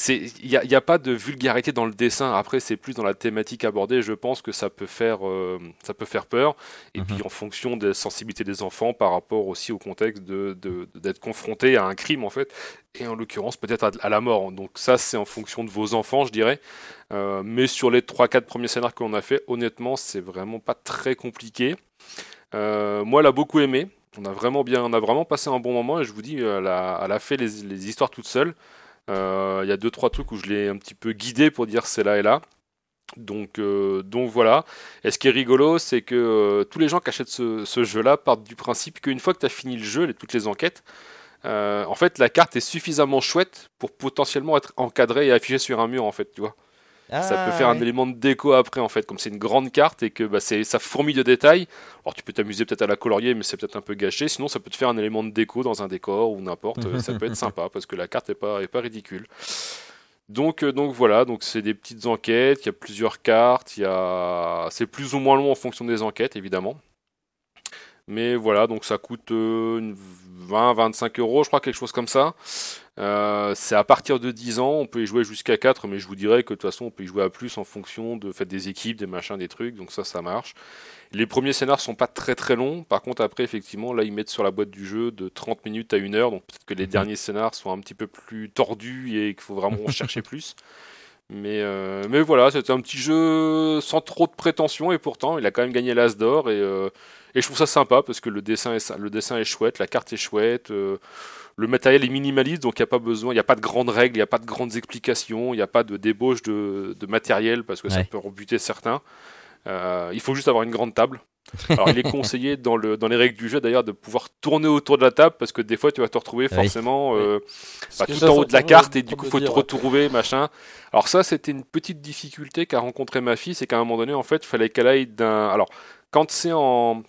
il n'y a, a, pas de vulgarité dans le dessin. Après, c'est plus dans la thématique abordée. Je pense que ça peut faire, euh, ça peut faire peur. Et puis, mhm. en fonction des sensibilités des enfants, par rapport aussi au contexte de, d'être confronté à un crime, en fait, et en l'occurrence, peut-être à, la mort. Donc, ça, c'est en fonction de vos enfants, je dirais. Euh, mais sur les 3-4 premiers scénarios qu'on a fait, honnêtement, c'est vraiment pas très compliqué. Euh, moi, elle a beaucoup aimé. On a vraiment bien, on a vraiment passé un bon moment et je vous dis, elle a, fait les, histoires toute seule. Euh, il y a deux trois trucs où je l'ai un petit peu guidé pour dire c'est là et là. Donc, euh, donc voilà. Et ce qui est rigolo, c'est que tous les gens qui achètent ce, jeu-là partent du principe qu'une fois que tu as fini le jeu, toutes les enquêtes, en fait, la carte est suffisamment chouette pour potentiellement être encadrée et affichée sur un mur, en fait, tu vois ça peut faire un ah, élément de déco après en fait, comme c'est une grande carte et que bah, ça fourmille de détails. Alors tu peux t'amuser peut-être à la colorier, mais c'est peut-être un peu gâché. Sinon, ça peut te faire un élément de déco dans un décor ou n'importe. ça peut être *laughs* sympa parce que la carte est pas, est pas ridicule. Donc, euh, donc voilà, donc c'est des petites enquêtes. Il y a plusieurs cartes. Il y a, c'est plus ou moins long en fonction des enquêtes, évidemment. Mais voilà, donc ça coûte 20-25 euh, euros, je crois, quelque chose comme ça. Euh, c'est à partir de 10 ans, on peut y jouer jusqu'à 4, mais je vous dirais que de toute façon, on peut y jouer à plus en fonction de fait des équipes, des machins, des trucs, donc ça, ça marche. Les premiers scénars sont pas très très longs, par contre, après, effectivement, là, ils mettent sur la boîte du jeu de 30 minutes à 1 heure, donc peut-être que les mhm. derniers scénars sont un petit peu plus tordus et qu'il faut vraiment *laughs* chercher plus. Mais, euh, mais voilà, c'était un petit jeu sans trop de prétention et pourtant il a quand même gagné l'As d'or et, euh, et, je trouve ça sympa parce que le dessin est, le dessin est chouette, la carte est chouette. Le matériel est minimaliste, donc il n'y a pas besoin, il n'y a pas de grandes règles, il n'y a pas de grandes explications, il n'y a pas de débauche de, matériel parce que ça peut rebuter certains. Euh, il faut juste avoir une grande table. Alors il est conseillé dans, le, dans les règles du jeu d'ailleurs de pouvoir tourner autour de la table parce que des fois tu vas te retrouver forcément euh, bah, tout en haut de la carte et du coup il faut te retrouver machin. Alors ça c'était une petite difficulté qu'a rencontré ma fille, c'est qu'à un moment donné en fait il fallait qu'elle aille d'un... Alors quand c'est en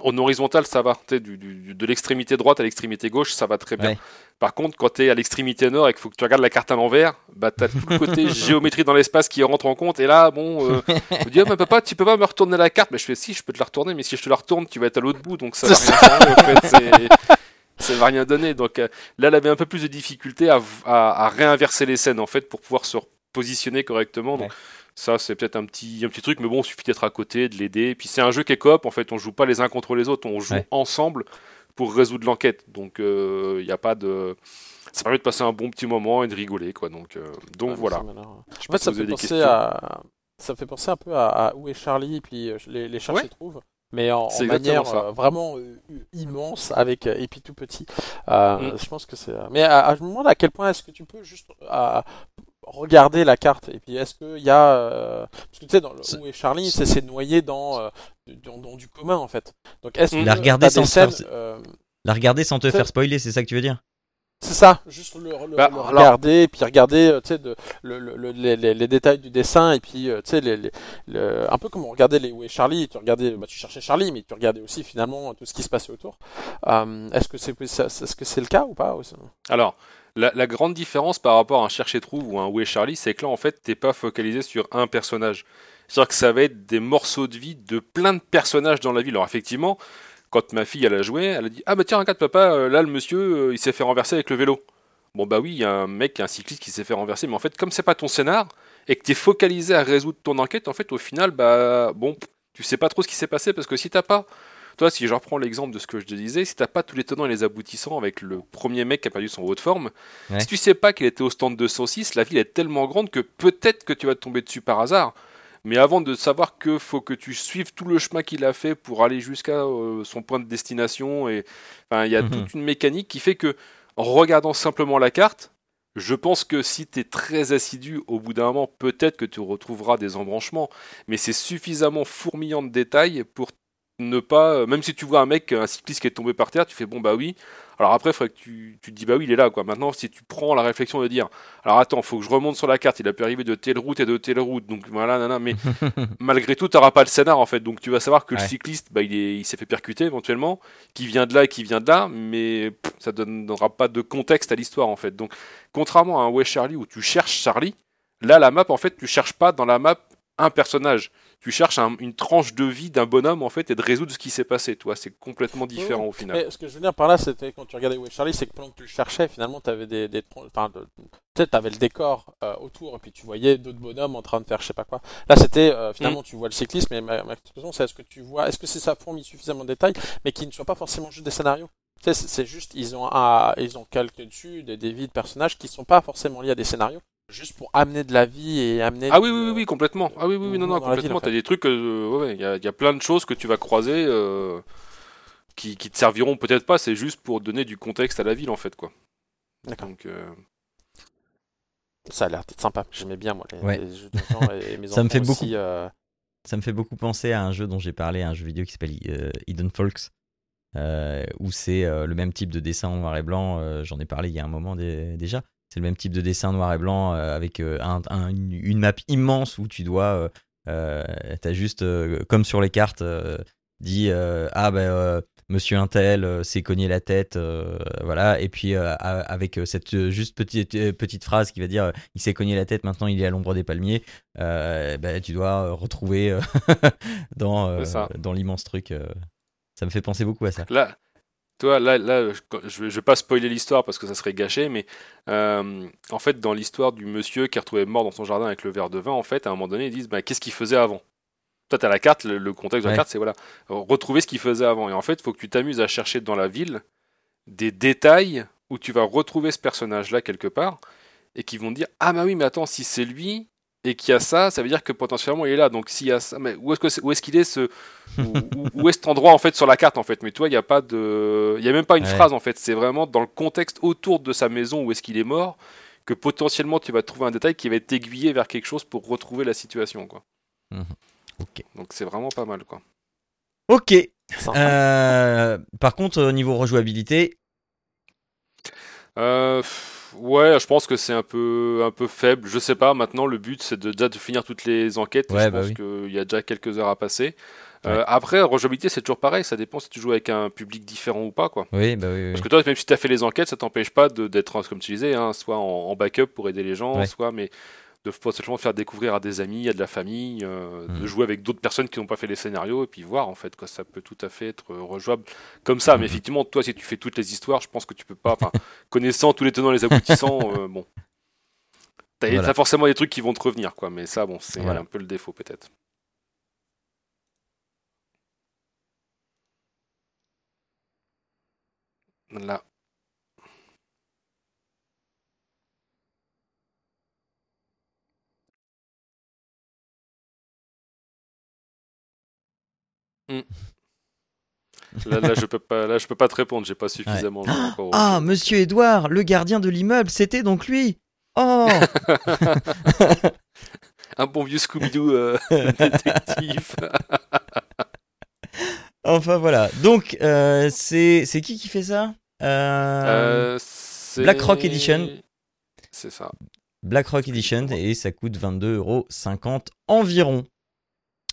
en horizontal, ça va. Du, du, de l'extrémité droite à l'extrémité gauche, ça va très bien. Par contre, quand tu es à l'extrémité nord et qu'il faut que tu regardes la carte à l'envers, bah, tu as tout le côté *laughs* géométrie dans l'espace qui rentre en compte. Et là, bon, euh, me dis, ah, papa, tu peux pas me retourner la carte. Mais je fais, si, je peux te la retourner, mais si je te la retourne, tu vas être à l'autre bout. Donc ça va rien changer, en fait. Ça va rien donner. Donc euh, là, elle avait un peu plus de difficulté à, à, réinverser les scènes, en fait, pour pouvoir se positionner correctement. Donc, ça, c'est peut-être un petit, un petit truc, mais bon, il suffit d'être à côté, de l'aider. Et puis c'est un jeu qui est coop, en fait, on joue pas les uns contre les autres, on joue ensemble pour résoudre l'enquête. Donc il euh, n'y a pas de. Ça permet de passer un bon petit moment et de rigoler, quoi. Donc, euh, donc voilà. Je pense que ça fait penser à. Ça fait penser un peu à, Où est Charlie, et puis euh, les, les chats s'y trouvent mais en, manière vraiment immense avec et puis tout petit. Mm. Je pense que c'est. Mais à, je me demande à quel point est-ce que tu peux juste regarder la carte. Et puis est-ce qu'il y a euh, parce que tu sais dans le, où est Charlie c'est noyé dans, euh, dans, dans, du commun en fait. Donc est-ce la regarder sans faire, euh, la regarder sans te faire spoiler c'est ça que tu veux dire? C'est ça, juste le, le- Bah, le alors- regarder, et puis regarder tu sais, de- le- le- le- les, les- les détails du dessin, et puis tu sais, les, les- le- un peu comme on regardait les Où est Charlie, tu regardais, bah, tu cherchais Charlie, mais tu regardais aussi finalement tout ce qui se passait autour. Euh, est-ce que c'est est-ce que c'est le cas ou pas Alors, la, grande différence par rapport à un chercher trouve ou un Où est Charlie, c'est que là, en fait, t'es pas focalisé sur un personnage. C'est-à-dire que ça va être des morceaux de vie de plein de personnages dans la ville. Alors, effectivement, quand ma fille, elle a joué, elle a dit Ah, bah tiens, regarde, papa, euh, là, le monsieur, euh, il s'est fait renverser avec le vélo. Bon, bah oui, il y a un mec, un cycliste qui s'est fait renverser, mais en fait, comme c'est pas ton scénar et que t'es focalisé à résoudre ton enquête, en fait, au final, bah, bon, tu sais pas trop ce qui s'est passé parce que si t'as pas toi, si je reprends l'exemple de ce que je te disais, si t'as pas tous les tenants et les aboutissants avec le premier mec qui a perdu son haut de forme, Ouais. si tu sais pas qu'il était au stand 206, la ville est tellement grande que peut-être que tu vas te tomber dessus par hasard. Mais avant de savoir que faut que tu suives tout le chemin qu'il a fait pour aller jusqu'à euh, son point de destination, et il y a Mhm. toute une mécanique qui fait que en regardant simplement la carte, je pense que si tu es très assidu, au bout d'un moment, peut-être que tu retrouveras des embranchements, mais c'est suffisamment fourmillant de détails pour ne pas, euh, même si tu vois un mec, un cycliste qui est tombé par terre, tu fais bon bah oui. Alors après, il faudrait que tu, tu te dis bah oui, il est là quoi. Maintenant, si tu prends la réflexion de dire, alors attends, faut que je remonte sur la carte, il a pu arriver de telle route et de telle route, donc voilà, nana, mais *laughs* malgré tout, tu n'auras pas le scénar en fait, donc tu vas savoir que le cycliste, bah, il est- il s'est fait percuter éventuellement, qui vient de là et qui vient de là, mais pff, ça ne donnera pas de contexte à l'histoire en fait. Donc, contrairement à un Ouais Charlie où tu cherches Charlie, là la map en fait, tu cherches pas dans la map un personnage. Tu cherches un- une tranche de vie d'un bonhomme en fait et de résoudre ce qui s'est passé. Toi, c'est complètement différent au final. Mais ce que je veux dire par là, c'était quand tu regardais Où est Charlie, c'est que pendant que tu le cherchais, finalement, tu avais des, des enfin, de- peut-être t'avais le décor euh, autour, et puis tu voyais d'autres bonhommes en train de faire je sais pas quoi. Là, c'était euh, finalement, tu vois le cyclisme, mais ma, ma question, c'est est-ce que tu vois, est-ce que c'est ça fourmille suffisamment de détails, mais qui ne soient pas forcément juste des scénarios? Tu sais, c'est c'est juste, ils ont, un, ils ont calqué dessus des, des vies de personnages qui sont pas forcément liés à des scénarios, juste pour amener de la vie et amener. Ah oui, oui, oui, oui, complètement. Ah oui, oui, oui, non, non, ville, complètement. en fait. T'as des trucs, euh, ouais, il y, a, il y a plein de choses que tu vas croiser euh, qui, qui te serviront peut-être pas. C'est juste pour donner du contexte à la ville en fait, quoi. D'accord. Donc, euh, Ça a l'air d'être sympa. J'aimais bien moi les, Ouais. les jeux de genre et *laughs* mes Ça me enfants fait beaucoup. aussi, euh, Ça me fait beaucoup penser à un jeu dont j'ai parlé, un jeu vidéo qui s'appelle euh, Hidden Folks, euh, où c'est euh, le même type de dessin en noir et blanc. euh, J'en ai parlé il y a un moment dé- déjà. C'est le même type de dessin noir et blanc euh, avec euh, un- un- une, map immense où tu dois. Euh, T'as juste, comme sur les cartes, dit Ah ben. Monsieur Intel euh, s'est cogné la tête, euh, voilà, et puis euh, avec cette juste petite, petite phrase qui va dire il s'est cogné la tête, maintenant il est à l'ombre des palmiers, bah, tu dois retrouver *laughs* dans, dans l'immense truc. Ça me fait penser beaucoup à ça. Là, toi, là, là, je, je vais, pas spoiler l'histoire parce que ça serait gâché, mais euh, en fait, dans l'histoire du monsieur qui est retrouvé mort dans son jardin avec le verre de vin, en fait, à un moment donné, ils disent bah, qu'est-ce qu'il faisait avant? Toi, tu as la carte, le, le contexte de la Ouais. carte, c'est voilà, retrouver ce qu'il faisait avant. Et en fait, il faut que tu t'amuses à chercher dans la ville des détails où tu vas retrouver ce personnage-là quelque part et qui vont te dire ah bah oui, mais attends, si c'est lui et qu'il y a ça, ça veut dire que potentiellement il est là. Donc s'il y a ça, mais où est-ce que c'est- où est-ce qu'il est ce où, où- *laughs* où est cet endroit en fait sur la carte en fait? Mais toi, il n'y a pas de, il y a même pas une Ouais. phrase en fait. C'est vraiment dans le contexte autour de sa maison où est-ce qu'il est mort que potentiellement tu vas trouver un détail qui va t'aiguiller vers quelque chose pour retrouver la situation quoi. Ok. Donc c'est vraiment pas mal quoi. Ok. Euh, par contre, au niveau rejouabilité, Euh, pff, ouais, je pense que c'est un peu, un peu faible. Je sais pas. Maintenant, le but c'est de, déjà de finir toutes les enquêtes. et Ouais, je bah pense oui. qu'il y a déjà quelques heures à passer. Euh, Ouais. après, rejouabilité, c'est toujours pareil. Ça dépend si tu joues avec un public différent ou pas, quoi. oui, bah oui, oui. Parce que toi, même si tu as fait les enquêtes, ça t'empêche pas d'être, comme tu disais, hein, soit en, en backup pour aider les gens, Ouais. soit mais de potentiellement faire découvrir à des amis, à de la famille, euh, de Mhm. jouer avec d'autres personnes qui n'ont pas fait les scénarios et puis voir en fait quoi ça peut tout à fait être euh, rejouable comme ça. Mais Mhm. effectivement, toi, si tu fais toutes les histoires, je pense que tu peux pas. Enfin, *laughs* connaissant tous les tenants et les aboutissants, euh, bon, t'as Voilà. forcément des trucs qui vont te revenir, quoi. Mais ça, bon, c'est Voilà. un peu le défaut peut-être. Là. *laughs* Là, là, je peux pas, là, je peux pas te répondre. J'ai pas suffisamment encore. Ah, monsieur Edouard, le gardien de l'immeuble, c'était donc lui Oh *laughs* Un bon vieux Scooby-Doo euh, *laughs* détective. Enfin voilà. Donc, euh, c'est c'est qui qui fait ça? Euh, Euh, Black Rock Edition. C'est ça. Black Rock Edition et ça coûte 22,50€ environ.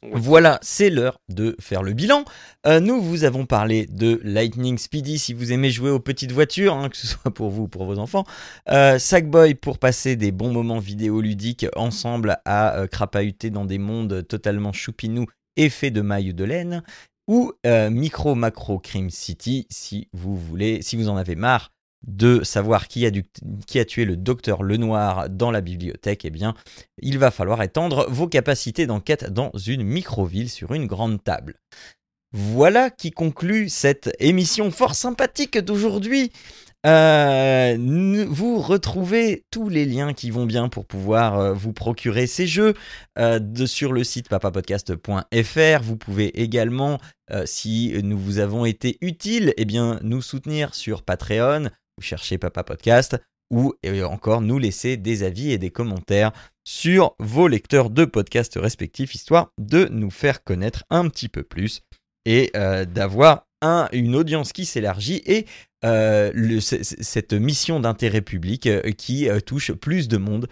Voilà, c'est l'heure de faire le bilan. Euh, nous vous avons parlé de Lightning Speedy si vous aimez jouer aux petites voitures, hein, que ce *laughs* soit pour vous ou pour vos enfants. Euh, Sackboy pour passer des bons moments vidéoludiques ensemble à euh, crapahuter dans des mondes totalement choupinous et faits de mailles de laine. Ou euh, Micro Macro Crime City si vous voulez, si vous en avez marre de savoir qui a, tué le docteur Lenoir dans la bibliothèque, eh bien, il va falloir étendre vos capacités d'enquête dans une micro-ville sur une grande table. Voilà qui conclut cette émission fort sympathique d'aujourd'hui. Euh, vous retrouvez tous les liens qui vont bien pour pouvoir euh, vous procurer ces jeux euh, sur le site papapodcast.fr. Vous pouvez également, si nous vous avons été utiles, eh bien, nous soutenir sur Patreon. Vous cherchez Papa Podcast ou encore nous laisser des avis et des commentaires sur vos lecteurs de podcasts respectifs, histoire de nous faire connaître un petit peu plus et euh, d'avoir un- une audience qui s'élargit et euh, cette mission d'intérêt public euh, qui touche plus de monde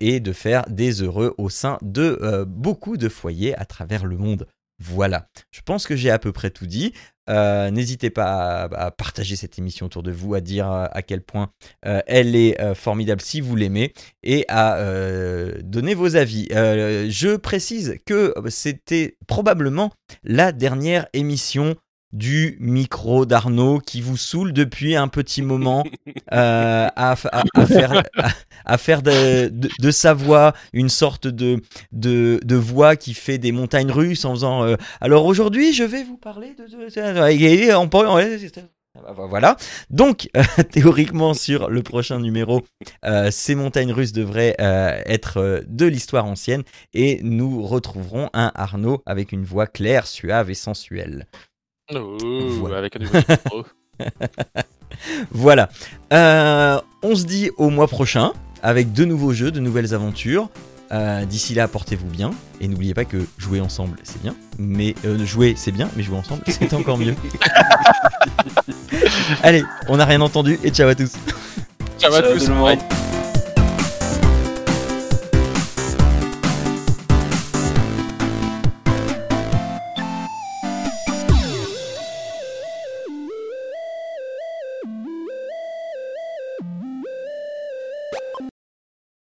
et de faire des heureux au sein de beaucoup de foyers à travers le monde. Voilà, je pense que j'ai à peu près tout dit. Euh, N'hésitez pas à, partager cette émission autour de vous, à dire euh, à quel point euh, elle est formidable si vous l'aimez et à donner vos avis. Je précise que c'était probablement la dernière émission du micro d'Arnaud qui vous saoule depuis un petit moment *laughs* euh, à, à- à faire, à, à faire de, de- de sa voix une sorte de, de, de voix qui fait des montagnes russes en faisant euh, alors aujourd'hui je vais vous parler de, voilà donc euh, *laughs* théoriquement sur le prochain numéro euh, ces montagnes russes devraient euh, être de l'histoire ancienne et nous retrouverons un Arnaud avec une voix claire, suave et sensuelle. Voilà. Avec un nouveau micro. *laughs* Voilà. Euh, on se dit au mois prochain avec de nouveaux jeux, de nouvelles aventures. Euh, D'ici là, portez-vous bien et n'oubliez pas que jouer ensemble c'est bien, mais euh, jouer c'est bien, mais jouer ensemble *laughs* c'est encore mieux. *laughs* Allez, on n'a rien entendu et ciao à tous. Ciao à Ciao tous. tout le monde.